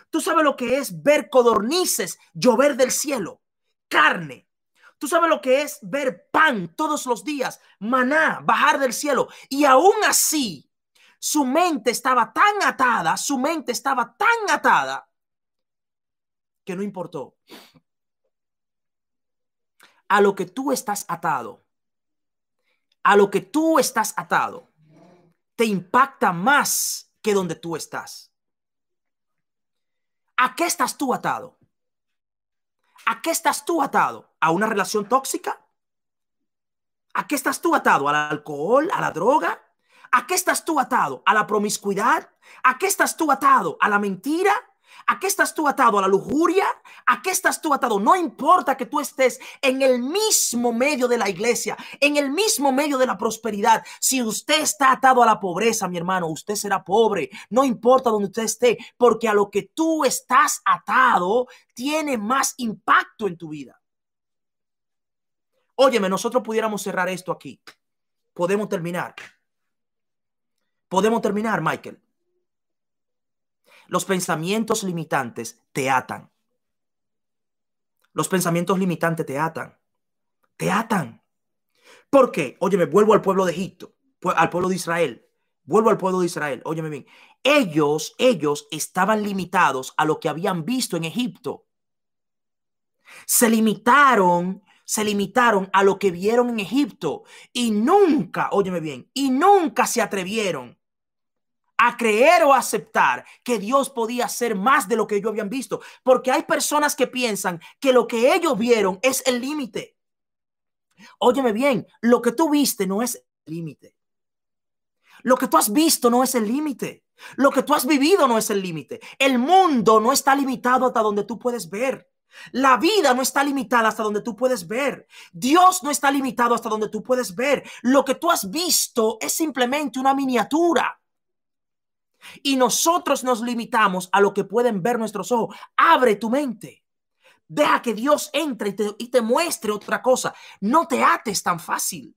¿Tú sabes lo que es ver codornices llover del cielo? Carne. ¿Tú sabes lo que es ver pan todos los días, maná, bajar del cielo? Y aún así, su mente estaba tan atada, su mente estaba tan atada, que no importó a lo que tú estás atado, a lo que tú estás atado, te impacta más que donde tú estás. ¿A qué estás tú atado? ¿A qué estás tú atado? ¿A una relación tóxica? ¿A qué estás tú atado? ¿Al alcohol? ¿A la droga? ¿A qué estás tú atado? ¿A la promiscuidad? ¿A qué estás tú atado? ¿A la mentira? ¿A qué estás tú atado? ¿A la lujuria? ¿A qué estás tú atado? No importa que tú estés en el mismo medio de la iglesia, en el mismo medio de la prosperidad. Si usted está atado a la pobreza, mi hermano, usted será pobre. No importa donde usted esté, porque a lo que tú estás atado tiene más impacto en tu vida. Óyeme, nosotros pudiéramos cerrar esto aquí. Podemos terminar. Podemos terminar, Michael. Los pensamientos limitantes te atan. Los pensamientos limitantes te atan. Te atan. ¿Por qué? Óyeme, vuelvo al pueblo de Egipto, al pueblo de Israel. Vuelvo al pueblo de Israel. Óyeme bien. Ellos, ellos estaban limitados a lo que habían visto en Egipto. Se limitaron, se limitaron a lo que vieron en Egipto y nunca, óyeme bien, y nunca se atrevieron a creer o aceptar que Dios podía hacer más de lo que ellos habían visto. Porque hay personas que piensan que lo que ellos vieron es el límite. Óyeme bien, lo que tú viste no es el límite. Lo que tú has visto no es el límite. Lo que tú has vivido no es el límite. El mundo no está limitado hasta donde tú puedes ver. La vida no está limitada hasta donde tú puedes ver. Dios no está limitado hasta donde tú puedes ver. Lo que tú has visto es simplemente una miniatura. Y nosotros nos limitamos a lo que pueden ver nuestros ojos. Abre tu mente. Deja que Dios entre y te, y te muestre otra cosa. No te ates tan fácil.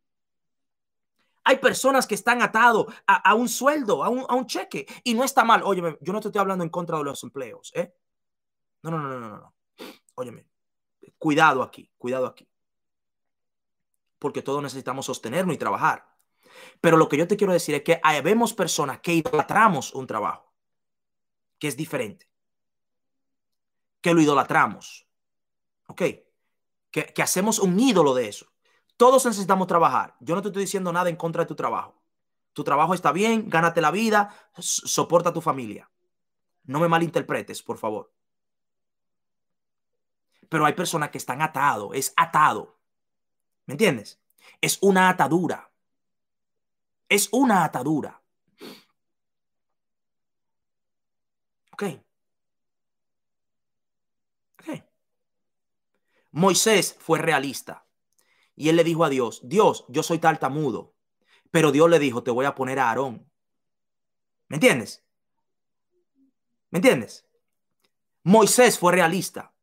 Hay personas que están atados a, un sueldo, a un, a un, cheque, y no está mal. Óyeme, yo no te estoy hablando en contra de los empleos, ¿eh? No, no, no, no, no, no. Óyeme, cuidado aquí, cuidado aquí. Porque todos necesitamos sostenernos y trabajar. Pero lo que yo te quiero decir es que vemos personas que idolatramos un trabajo, que es diferente. que lo idolatramos. ¿Ok? Que, hacemos un ídolo de eso. Todos necesitamos trabajar. Yo no te estoy diciendo nada en contra de tu trabajo. Tu trabajo está bien, gánate la vida, soporta a tu familia. No me malinterpretes, por favor. Pero hay personas que están atados, es atado. ¿Me entiendes? Es una atadura. Es una atadura. Ok. Ok. Moisés fue realista. Y él le dijo a Dios, Dios, yo soy tartamudo. Pero Dios le dijo, te voy a poner a Aarón. ¿Me entiendes? ¿Me entiendes? Moisés fue realista.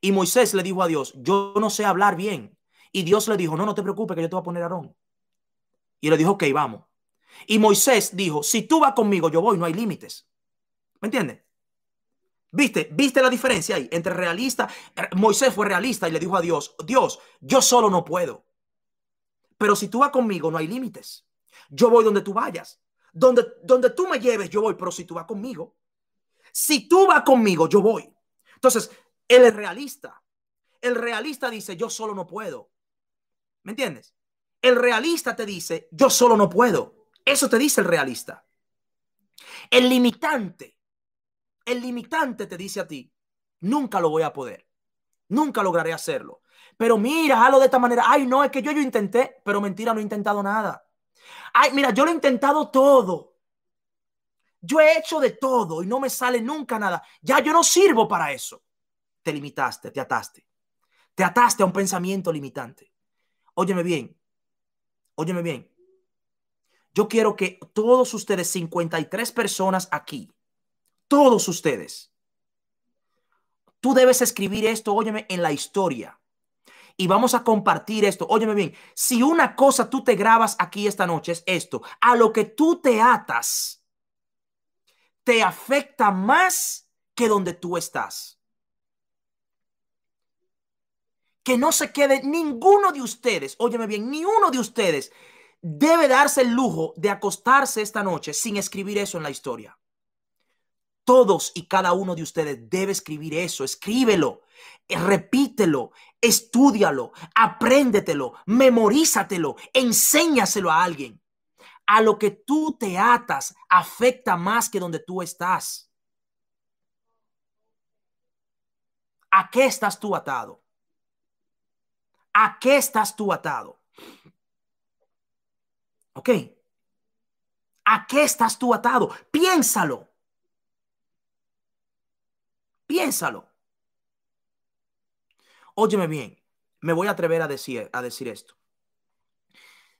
Y Moisés le dijo a Dios, yo no sé hablar bien. Y Dios le dijo, no, no te preocupes, que yo te voy a poner a Aarón. Y le dijo, ok, vamos. Y Moisés dijo, si tú vas conmigo, yo voy, no hay límites. ¿Me entiendes? ¿Viste? ¿Viste la diferencia ahí entre realista? Moisés fue realista y le dijo a Dios, Dios, yo solo no puedo. Pero si tú vas conmigo, no hay límites. Yo voy donde tú vayas. Donde, donde tú me lleves, yo voy. Pero si tú vas conmigo, si tú vas conmigo, yo voy. Entonces, él es realista. El realista dice, yo solo no puedo. ¿Me entiendes? El realista te dice, yo solo no puedo. Eso te dice el realista. El limitante el limitante te dice a ti, nunca lo voy a poder, nunca lograré hacerlo. Pero mira, hazlo de esta manera. Ay, no, es que yo, yo intenté, pero mentira, no he intentado nada. Ay, mira, yo lo he intentado todo. Yo he hecho de todo y no me sale nunca nada. Ya yo no sirvo para eso. Te limitaste, te ataste. Te ataste a un pensamiento limitante. Óyeme bien. Óyeme bien. Yo quiero que todos ustedes, 53 personas aquí, todos ustedes. Tú debes escribir esto, óyeme, en la historia. Y vamos a compartir esto. Óyeme bien, si una cosa tú te grabas aquí esta noche es esto, a lo que tú te atas, te afecta más que donde tú estás. Que no se quede ninguno de ustedes, óyeme bien, ni uno de ustedes debe darse el lujo de acostarse esta noche sin escribir eso en la historia. Todos y cada uno de ustedes debe escribir eso. Escríbelo, eh, repítelo, estúdialo, apréndetelo, memorízatelo, enséñaselo a alguien. A lo que tú te atas afecta más que donde tú estás. ¿A qué estás tú atado? ¿A qué estás tú atado? ¿Ok? ¿A qué estás tú atado? Piénsalo. Piénsalo. Óyeme bien, me voy a atrever a decir, a decir esto.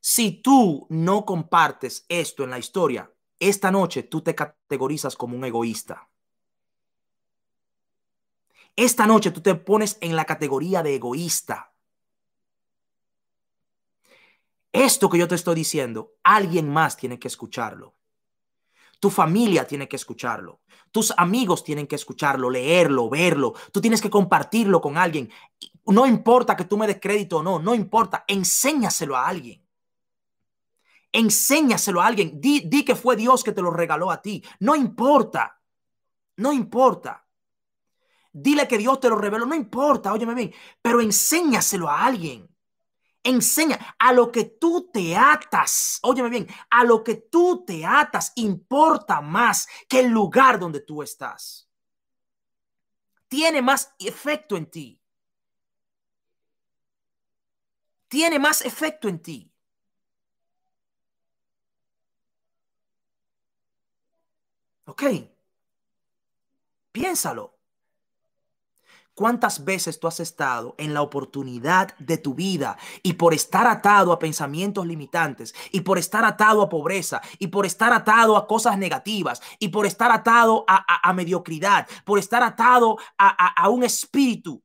Si tú no compartes esto en la historia, esta noche tú te categorizas como un egoísta. Esta noche tú te pones en la categoría de egoísta. Esto que yo te estoy diciendo, alguien más tiene que escucharlo. Tu familia tiene que escucharlo. Tus amigos tienen que escucharlo, leerlo, verlo. Tú tienes que compartirlo con alguien. No importa que tú me des crédito o no, no importa. Enséñaselo a alguien. Enséñaselo a alguien. Di, que fue Dios que te lo regaló a ti. No importa. No importa. Dile que Dios te lo reveló. No importa, óyeme bien. Pero enséñaselo a alguien. Enseña a lo que tú te atas. Óyeme bien, a lo que tú te atas importa más que el lugar donde tú estás. Tiene más efecto en ti. Tiene más efecto en ti. Ok. Piénsalo. ¿Cuántas veces tú has estado en la oportunidad de tu vida y por estar atado a pensamientos limitantes y por estar atado a pobreza y por estar atado a cosas negativas y por estar atado a, mediocridad, por estar atado a, a un espíritu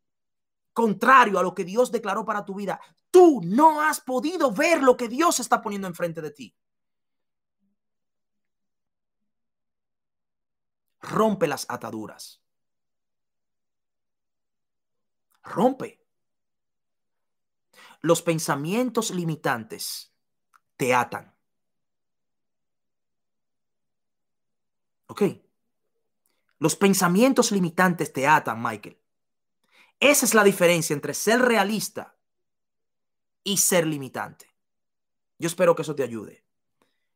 contrario a lo que Dios declaró para tu vida, tú no has podido ver lo que Dios está poniendo enfrente de ti? Rompe las ataduras. Rompe. Los pensamientos limitantes te atan. ¿Ok? Los pensamientos limitantes te atan, Michael. Esa es la diferencia entre ser realista y ser limitante. Yo espero que eso te ayude.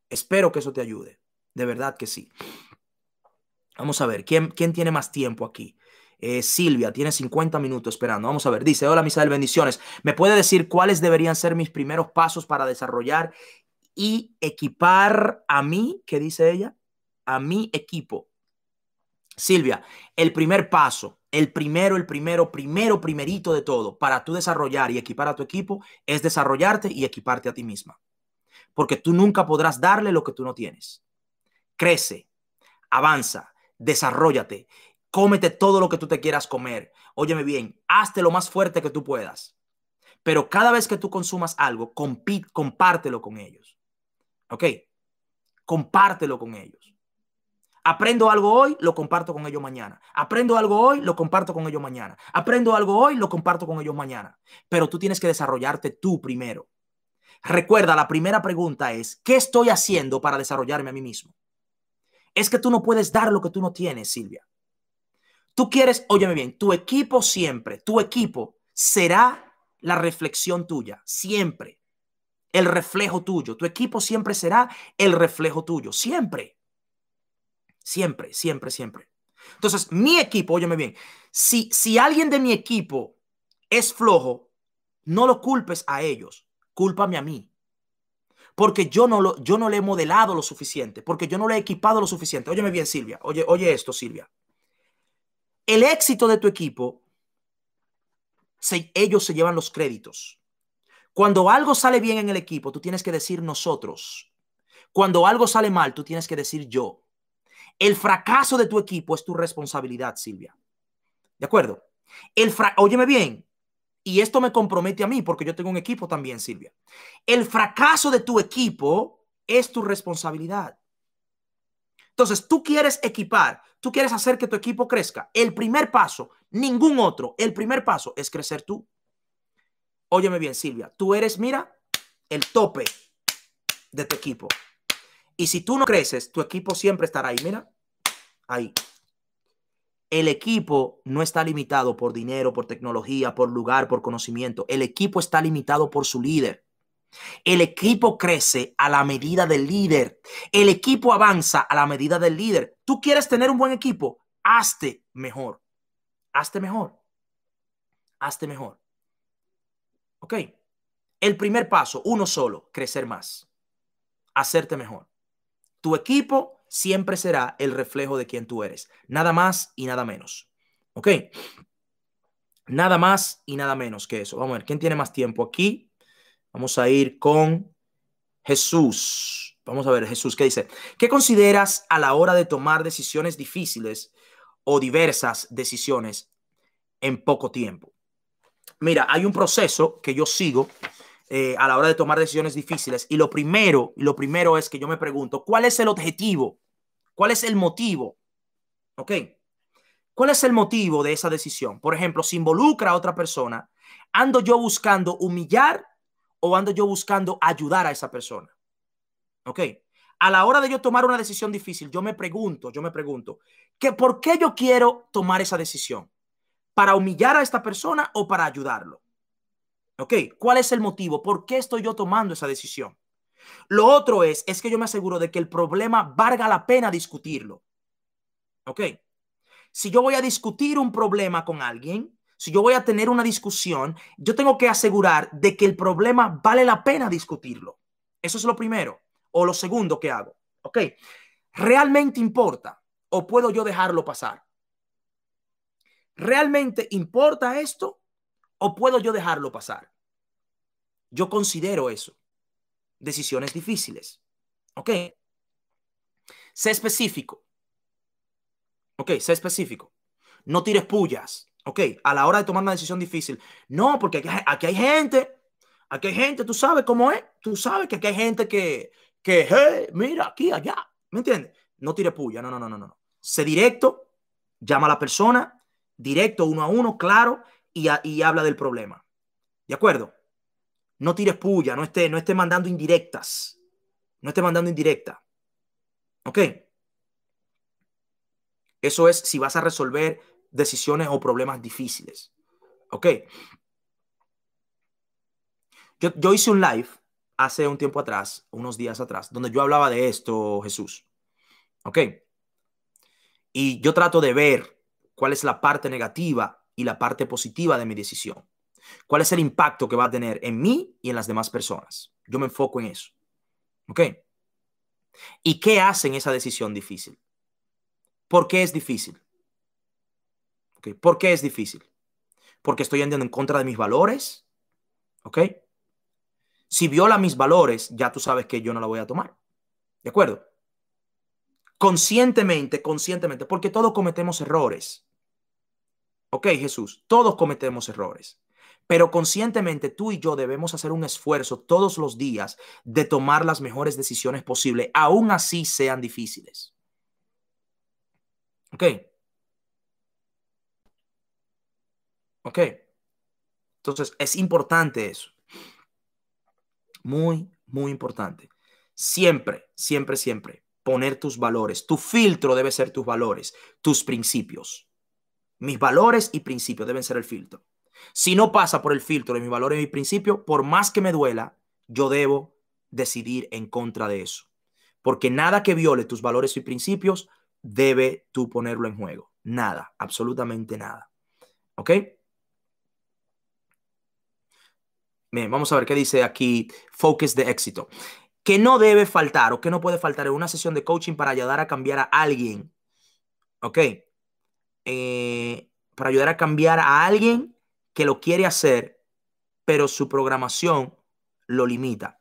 Espero que eso te ayude. De verdad que sí. Vamos a ver, ¿quién, quién tiene más tiempo aquí? Eh, Silvia tiene 50 minutos esperando. Vamos a ver, dice, hola Misael, bendiciones. ¿Me puede decir cuáles deberían ser mis primeros pasos para desarrollar y equipar a mí, ¿qué dice ella? A mi equipo. Silvia, el primer paso, el primero, el primero, primero, primerito de todo para tú desarrollar y equipar a tu equipo es desarrollarte y equiparte a ti misma. Porque tú nunca podrás darle lo que tú no tienes. Crece, avanza, desarrollate cómete todo lo que tú te quieras comer. Óyeme bien, hazte lo más fuerte que tú puedas. Pero cada vez que tú consumas algo, compártelo con ellos. ¿Ok? Compártelo con ellos. Aprendo algo hoy, lo comparto con ellos mañana. Aprendo algo hoy, lo comparto con ellos mañana. Aprendo algo hoy, lo comparto con ellos mañana. Pero tú tienes que desarrollarte tú primero. Recuerda, la primera pregunta es, ¿qué estoy haciendo para desarrollarme a mí mismo? Es que tú no puedes dar lo que tú no tienes, Silvia. Tú quieres, óyeme bien, tu equipo siempre, tu equipo será la reflexión tuya, siempre. El reflejo tuyo. Tu equipo siempre será el reflejo tuyo, siempre. Siempre, siempre, siempre. Entonces, mi equipo, óyeme bien, si, si alguien de mi equipo es flojo, no lo culpes a ellos, cúlpame a mí. Porque yo no, lo, yo no le he modelado lo suficiente, porque yo no le he equipado lo suficiente. Óyeme bien, Silvia. Oye, oye esto, Silvia el éxito de tu equipo, ellos se llevan los créditos. Cuando algo sale bien en el equipo, tú tienes que decir nosotros. Cuando algo sale mal, tú tienes que decir yo. El fracaso de tu equipo es tu responsabilidad, Silvia. ¿De acuerdo? El Óyeme bien, y esto me compromete a mí porque yo tengo un equipo también, Silvia. El fracaso de tu equipo es tu responsabilidad. Entonces, tú quieres equipar tú quieres hacer que tu equipo crezca, el primer paso, ningún otro, el primer paso es crecer tú. Óyeme bien, Silvia, tú eres, mira, el tope de tu equipo. Y si tú no creces, tu equipo siempre estará ahí, mira, ahí. El equipo no está limitado por dinero, por tecnología, por lugar, por conocimiento. El equipo está limitado por su líder. El equipo crece a la medida del líder. El equipo avanza a la medida del líder. Tú quieres tener un buen equipo, hazte mejor. Hazte mejor. Hazte mejor. Ok. El primer paso, uno solo, crecer más. Hacerte mejor. Tu equipo siempre será el reflejo de quien tú eres. Nada más y nada menos. Ok. Nada más y nada menos que eso. Vamos a ver, ¿quién tiene más tiempo aquí? Vamos a ir con Jesús. Vamos a ver, Jesús, ¿qué dice? ¿Qué consideras a la hora de tomar decisiones difíciles o diversas decisiones en poco tiempo? Mira, hay un proceso que yo sigo eh, a la hora de tomar decisiones difíciles y lo primero, lo primero es que yo me pregunto, ¿cuál es el objetivo? ¿Cuál es el motivo? ¿Ok? ¿Cuál es el motivo de esa decisión? Por ejemplo, si involucra a otra persona, ando yo buscando humillar o ando yo buscando ayudar a esa persona? ¿Ok? A la hora de yo tomar una decisión difícil, yo me pregunto, yo me pregunto, ¿que ¿por qué yo quiero tomar esa decisión? ¿Para humillar a esta persona o para ayudarlo? ¿Ok? ¿Cuál es el motivo? ¿Por qué estoy yo tomando esa decisión? Lo otro es, es que yo me aseguro de que el problema valga la pena discutirlo. ¿Ok? Si yo voy a discutir un problema con alguien, si yo voy a tener una discusión, yo tengo que asegurar de que el problema vale la pena discutirlo. Eso es lo primero. O lo segundo que hago. ¿Ok? ¿Realmente importa o puedo yo dejarlo pasar? ¿Realmente importa esto o puedo yo dejarlo pasar? Yo considero eso. Decisiones difíciles. ¿Ok? Sé específico. Ok, sé específico. No tires pullas. Ok, a la hora de tomar una decisión difícil. No, porque aquí, hay gente, aquí hay gente, tú sabes cómo es, tú sabes que aquí hay gente que, que, mira, aquí, allá, ¿me entiendes? No tire puya, no, no, no, no, no. Sé directo, llama a la persona, directo, uno a uno, claro, y, y habla del problema. ¿De acuerdo? No tires puya, no esté, no esté mandando indirectas. No esté mandando indirecta. ¿Ok? Eso es si vas a resolver decisiones o problemas difíciles. Ok. Yo, hice un live hace un tiempo atrás, unos días atrás, donde yo hablaba de esto, Jesús. ¿Ok? Y yo trato de ver cuál es la parte negativa y la parte positiva de mi decisión. ¿Cuál es el impacto que va a tener en mí y en las demás personas? Yo me enfoco en eso. ¿Ok? ¿Y qué hace en esa decisión difícil? ¿Por qué es difícil? ¿Por qué es difícil? Porque estoy andando en contra de mis valores. ¿Ok? Si viola mis valores, ya tú sabes que yo no la voy a tomar. ¿De acuerdo? Conscientemente, conscientemente, porque todos cometemos errores. Ok, Jesús, todos cometemos errores. Pero conscientemente tú y yo debemos hacer un esfuerzo todos los días de tomar las mejores decisiones posibles, aún así sean difíciles. Ok. Ok. Entonces, es importante eso. Muy, muy importante. Siempre, siempre, siempre poner tus valores. Tu filtro debe ser tus valores, tus principios. Mis valores y principios deben ser el filtro. Si no pasa por el filtro de mis valores y mis principios, por más que me duela, yo debo decidir en contra de eso. Porque nada que viole tus valores y principios debe tú ponerlo en juego. Nada, absolutamente nada. ¿Ok? Bien, vamos a ver qué dice aquí Focus de éxito. Que no debe faltar o que no puede faltar en una sesión de coaching para ayudar a cambiar a alguien. ¿Ok? Eh, para ayudar a cambiar a alguien que lo quiere hacer, pero su programación lo limita.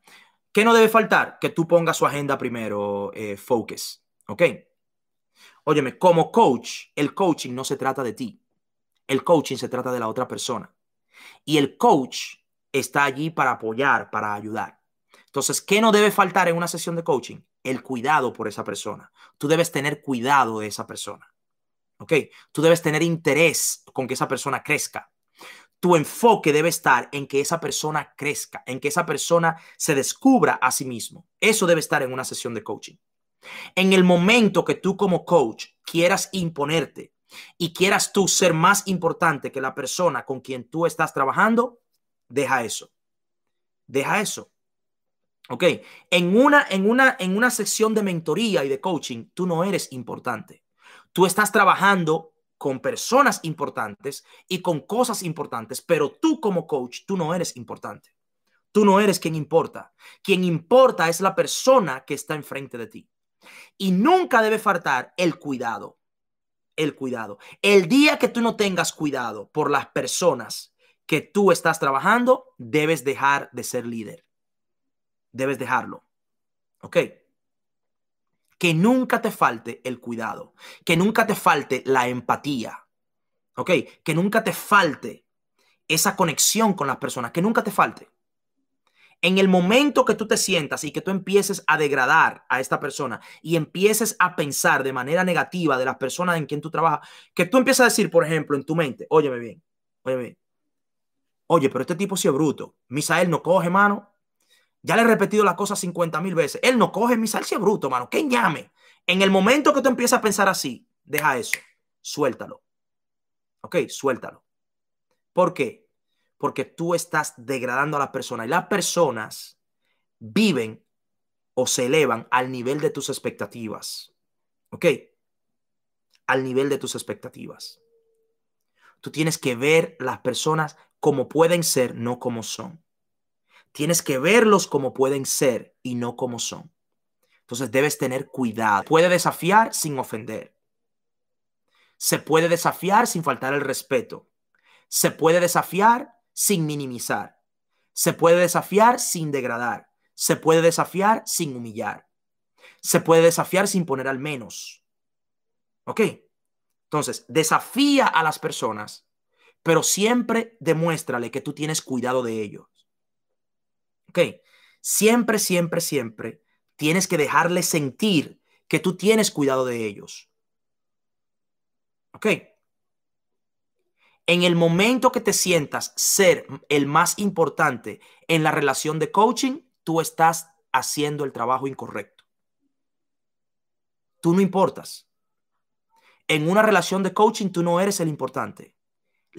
¿Qué no debe faltar? Que tú pongas su agenda primero, eh, focus. ¿Ok? Óyeme, como coach, el coaching no se trata de ti. El coaching se trata de la otra persona. Y el coach está allí para apoyar, para ayudar. Entonces, ¿qué no debe faltar en una sesión de coaching? El cuidado por esa persona. Tú debes tener cuidado de esa persona. ¿Ok? Tú debes tener interés con que esa persona crezca tu enfoque debe estar en que esa persona crezca, en que esa persona se descubra a sí mismo. Eso debe estar en una sesión de coaching. En el momento que tú como coach quieras imponerte y quieras tú ser más importante que la persona con quien tú estás trabajando, deja eso. Deja eso. Ok, en una, en una, en una sección de mentoría y de coaching, tú no eres importante. Tú estás trabajando con personas importantes y con cosas importantes, pero tú como coach, tú no eres importante. Tú no eres quien importa. Quien importa es la persona que está enfrente de ti. Y nunca debe faltar el cuidado. El cuidado. El día que tú no tengas cuidado por las personas que tú estás trabajando, debes dejar de ser líder. Debes dejarlo. ¿Ok? que nunca te falte el cuidado, que nunca te falte la empatía, ¿ok? Que nunca te falte esa conexión con las personas, que nunca te falte. En el momento que tú te sientas y que tú empieces a degradar a esta persona y empieces a pensar de manera negativa de las personas en quien tú trabajas, que tú empieces a decir, por ejemplo, en tu mente, óyeme bien, óyeme bien, oye, pero este tipo sí es bruto, Misael no coge mano, ya le he repetido la cosa 50 mil veces. Él no coge mi salsa bruto, mano. ¿Qué llame? En el momento que tú empiezas a pensar así, deja eso. Suéltalo. Ok, suéltalo. ¿Por qué? Porque tú estás degradando a las personas y las personas viven o se elevan al nivel de tus expectativas. ¿Ok? Al nivel de tus expectativas. Tú tienes que ver las personas como pueden ser, no como son. Tienes que verlos como pueden ser y no como son. Entonces debes tener cuidado. Puede desafiar sin ofender. Se puede desafiar sin faltar el respeto. Se puede desafiar sin minimizar. Se puede desafiar sin degradar. Se puede desafiar sin humillar. Se puede desafiar sin poner al menos. ¿Ok? Entonces, desafía a las personas, pero siempre demuéstrale que tú tienes cuidado de ellos. Ok, siempre, siempre, siempre tienes que dejarle sentir que tú tienes cuidado de ellos. Ok. En el momento que te sientas ser el más importante en la relación de coaching, tú estás haciendo el trabajo incorrecto. Tú no importas. En una relación de coaching, tú no eres el importante.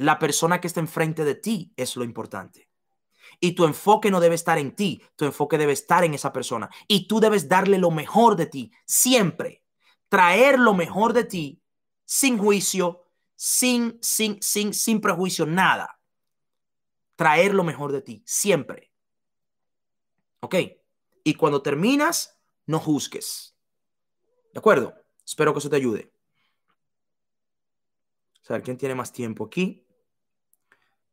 La persona que está enfrente de ti es lo importante. Y tu enfoque no debe estar en ti, tu enfoque debe estar en esa persona. Y tú debes darle lo mejor de ti, siempre. Traer lo mejor de ti sin juicio, sin, sin, sin, sin prejuicio, nada. Traer lo mejor de ti, siempre. ¿Ok? Y cuando terminas, no juzgues. ¿De acuerdo? Espero que eso te ayude. A ver, ¿quién tiene más tiempo aquí?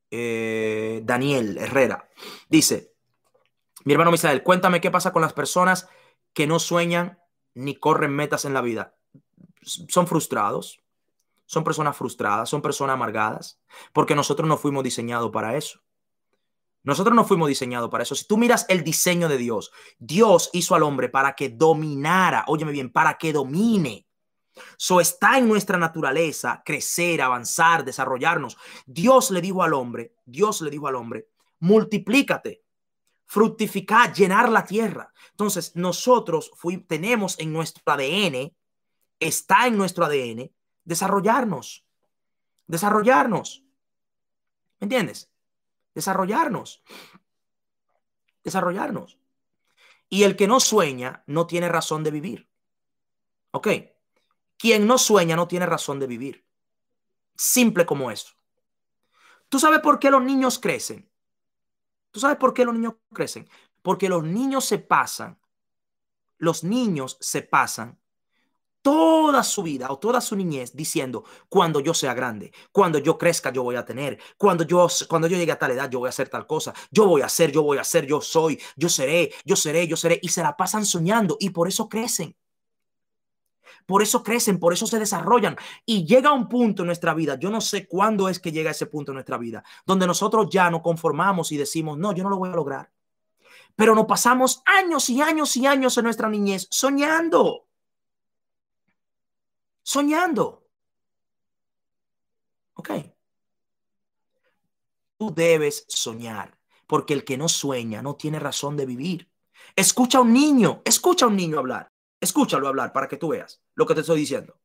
Eh, Daniel Herrera dice, mi hermano Misael, cuéntame qué pasa con las personas que no sueñan ni corren metas en la vida. Son frustrados, son personas frustradas, son personas amargadas, porque nosotros no fuimos diseñados para eso. Nosotros no fuimos diseñados para eso. Si tú miras el diseño de Dios, Dios hizo al hombre para que dominara, óyeme bien, para que domine. So está en nuestra naturaleza crecer, avanzar, desarrollarnos. Dios le dijo al hombre, Dios le dijo al hombre, multiplícate, fructificar, llenar la tierra. Entonces nosotros tenemos en nuestro ADN, está en nuestro ADN, desarrollarnos, desarrollarnos. ¿Me entiendes? Desarrollarnos, desarrollarnos. Y el que no sueña no tiene razón de vivir. ¿Ok? Quien no sueña no tiene razón de vivir. Simple como eso. ¿Tú sabes por qué los niños crecen? ¿Tú sabes por qué los niños crecen? Porque los niños se pasan, los niños se pasan toda su vida o toda su niñez diciendo, cuando yo sea grande, cuando yo crezca, yo voy a tener, cuando yo, cuando yo llegue a tal edad, yo voy a hacer tal cosa, yo voy a hacer, yo voy a hacer, yo soy, yo seré, yo seré, yo seré, y se la pasan soñando y por eso crecen. Por eso crecen, por eso se desarrollan. Y llega un punto en nuestra vida, yo no sé cuándo es que llega ese punto en nuestra vida, donde nosotros ya no conformamos y decimos, no, yo no lo voy a lograr. Pero nos pasamos años y años y años en nuestra niñez soñando. Soñando. Ok. Tú debes soñar, porque el que no sueña no tiene razón de vivir. Escucha a un niño, escucha a un niño hablar. Escúchalo hablar para que tú veas lo que te estoy diciendo.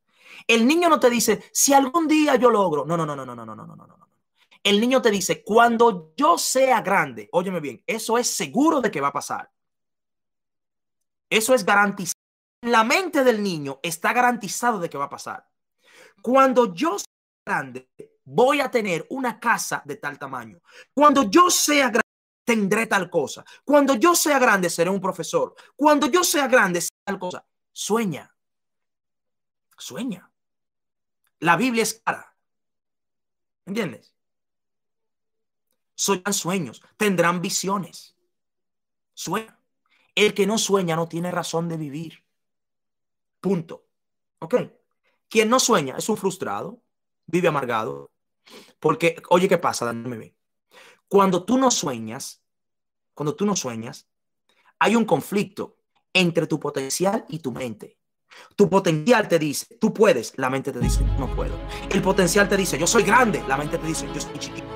El niño no te dice, si algún día yo logro. No, no, no, no, no, no, no, no, no, no. El niño te dice, cuando yo sea grande, óyeme bien, eso es seguro de que va a pasar. Eso es garantizado. la mente del niño está garantizado de que va a pasar. Cuando yo sea grande, voy a tener una casa de tal tamaño. Cuando yo sea grande, tendré tal cosa. Cuando yo sea grande, seré un profesor. Cuando yo sea grande, tal cosa. Sueña. Sueña. La Biblia es clara. ¿Entiendes? Soñan sueños, tendrán visiones. Sueña. El que no sueña no tiene razón de vivir. Punto. ¿Ok? Quien no sueña es un frustrado, vive amargado. Porque, oye, ¿qué pasa? Dame cuando tú no sueñas, cuando tú no sueñas, hay un conflicto entre tu potencial y tu mente. Tu potencial te dice, tú puedes, la mente te dice, no puedo. El potencial te dice, yo soy grande, la mente te dice, yo soy chiquito.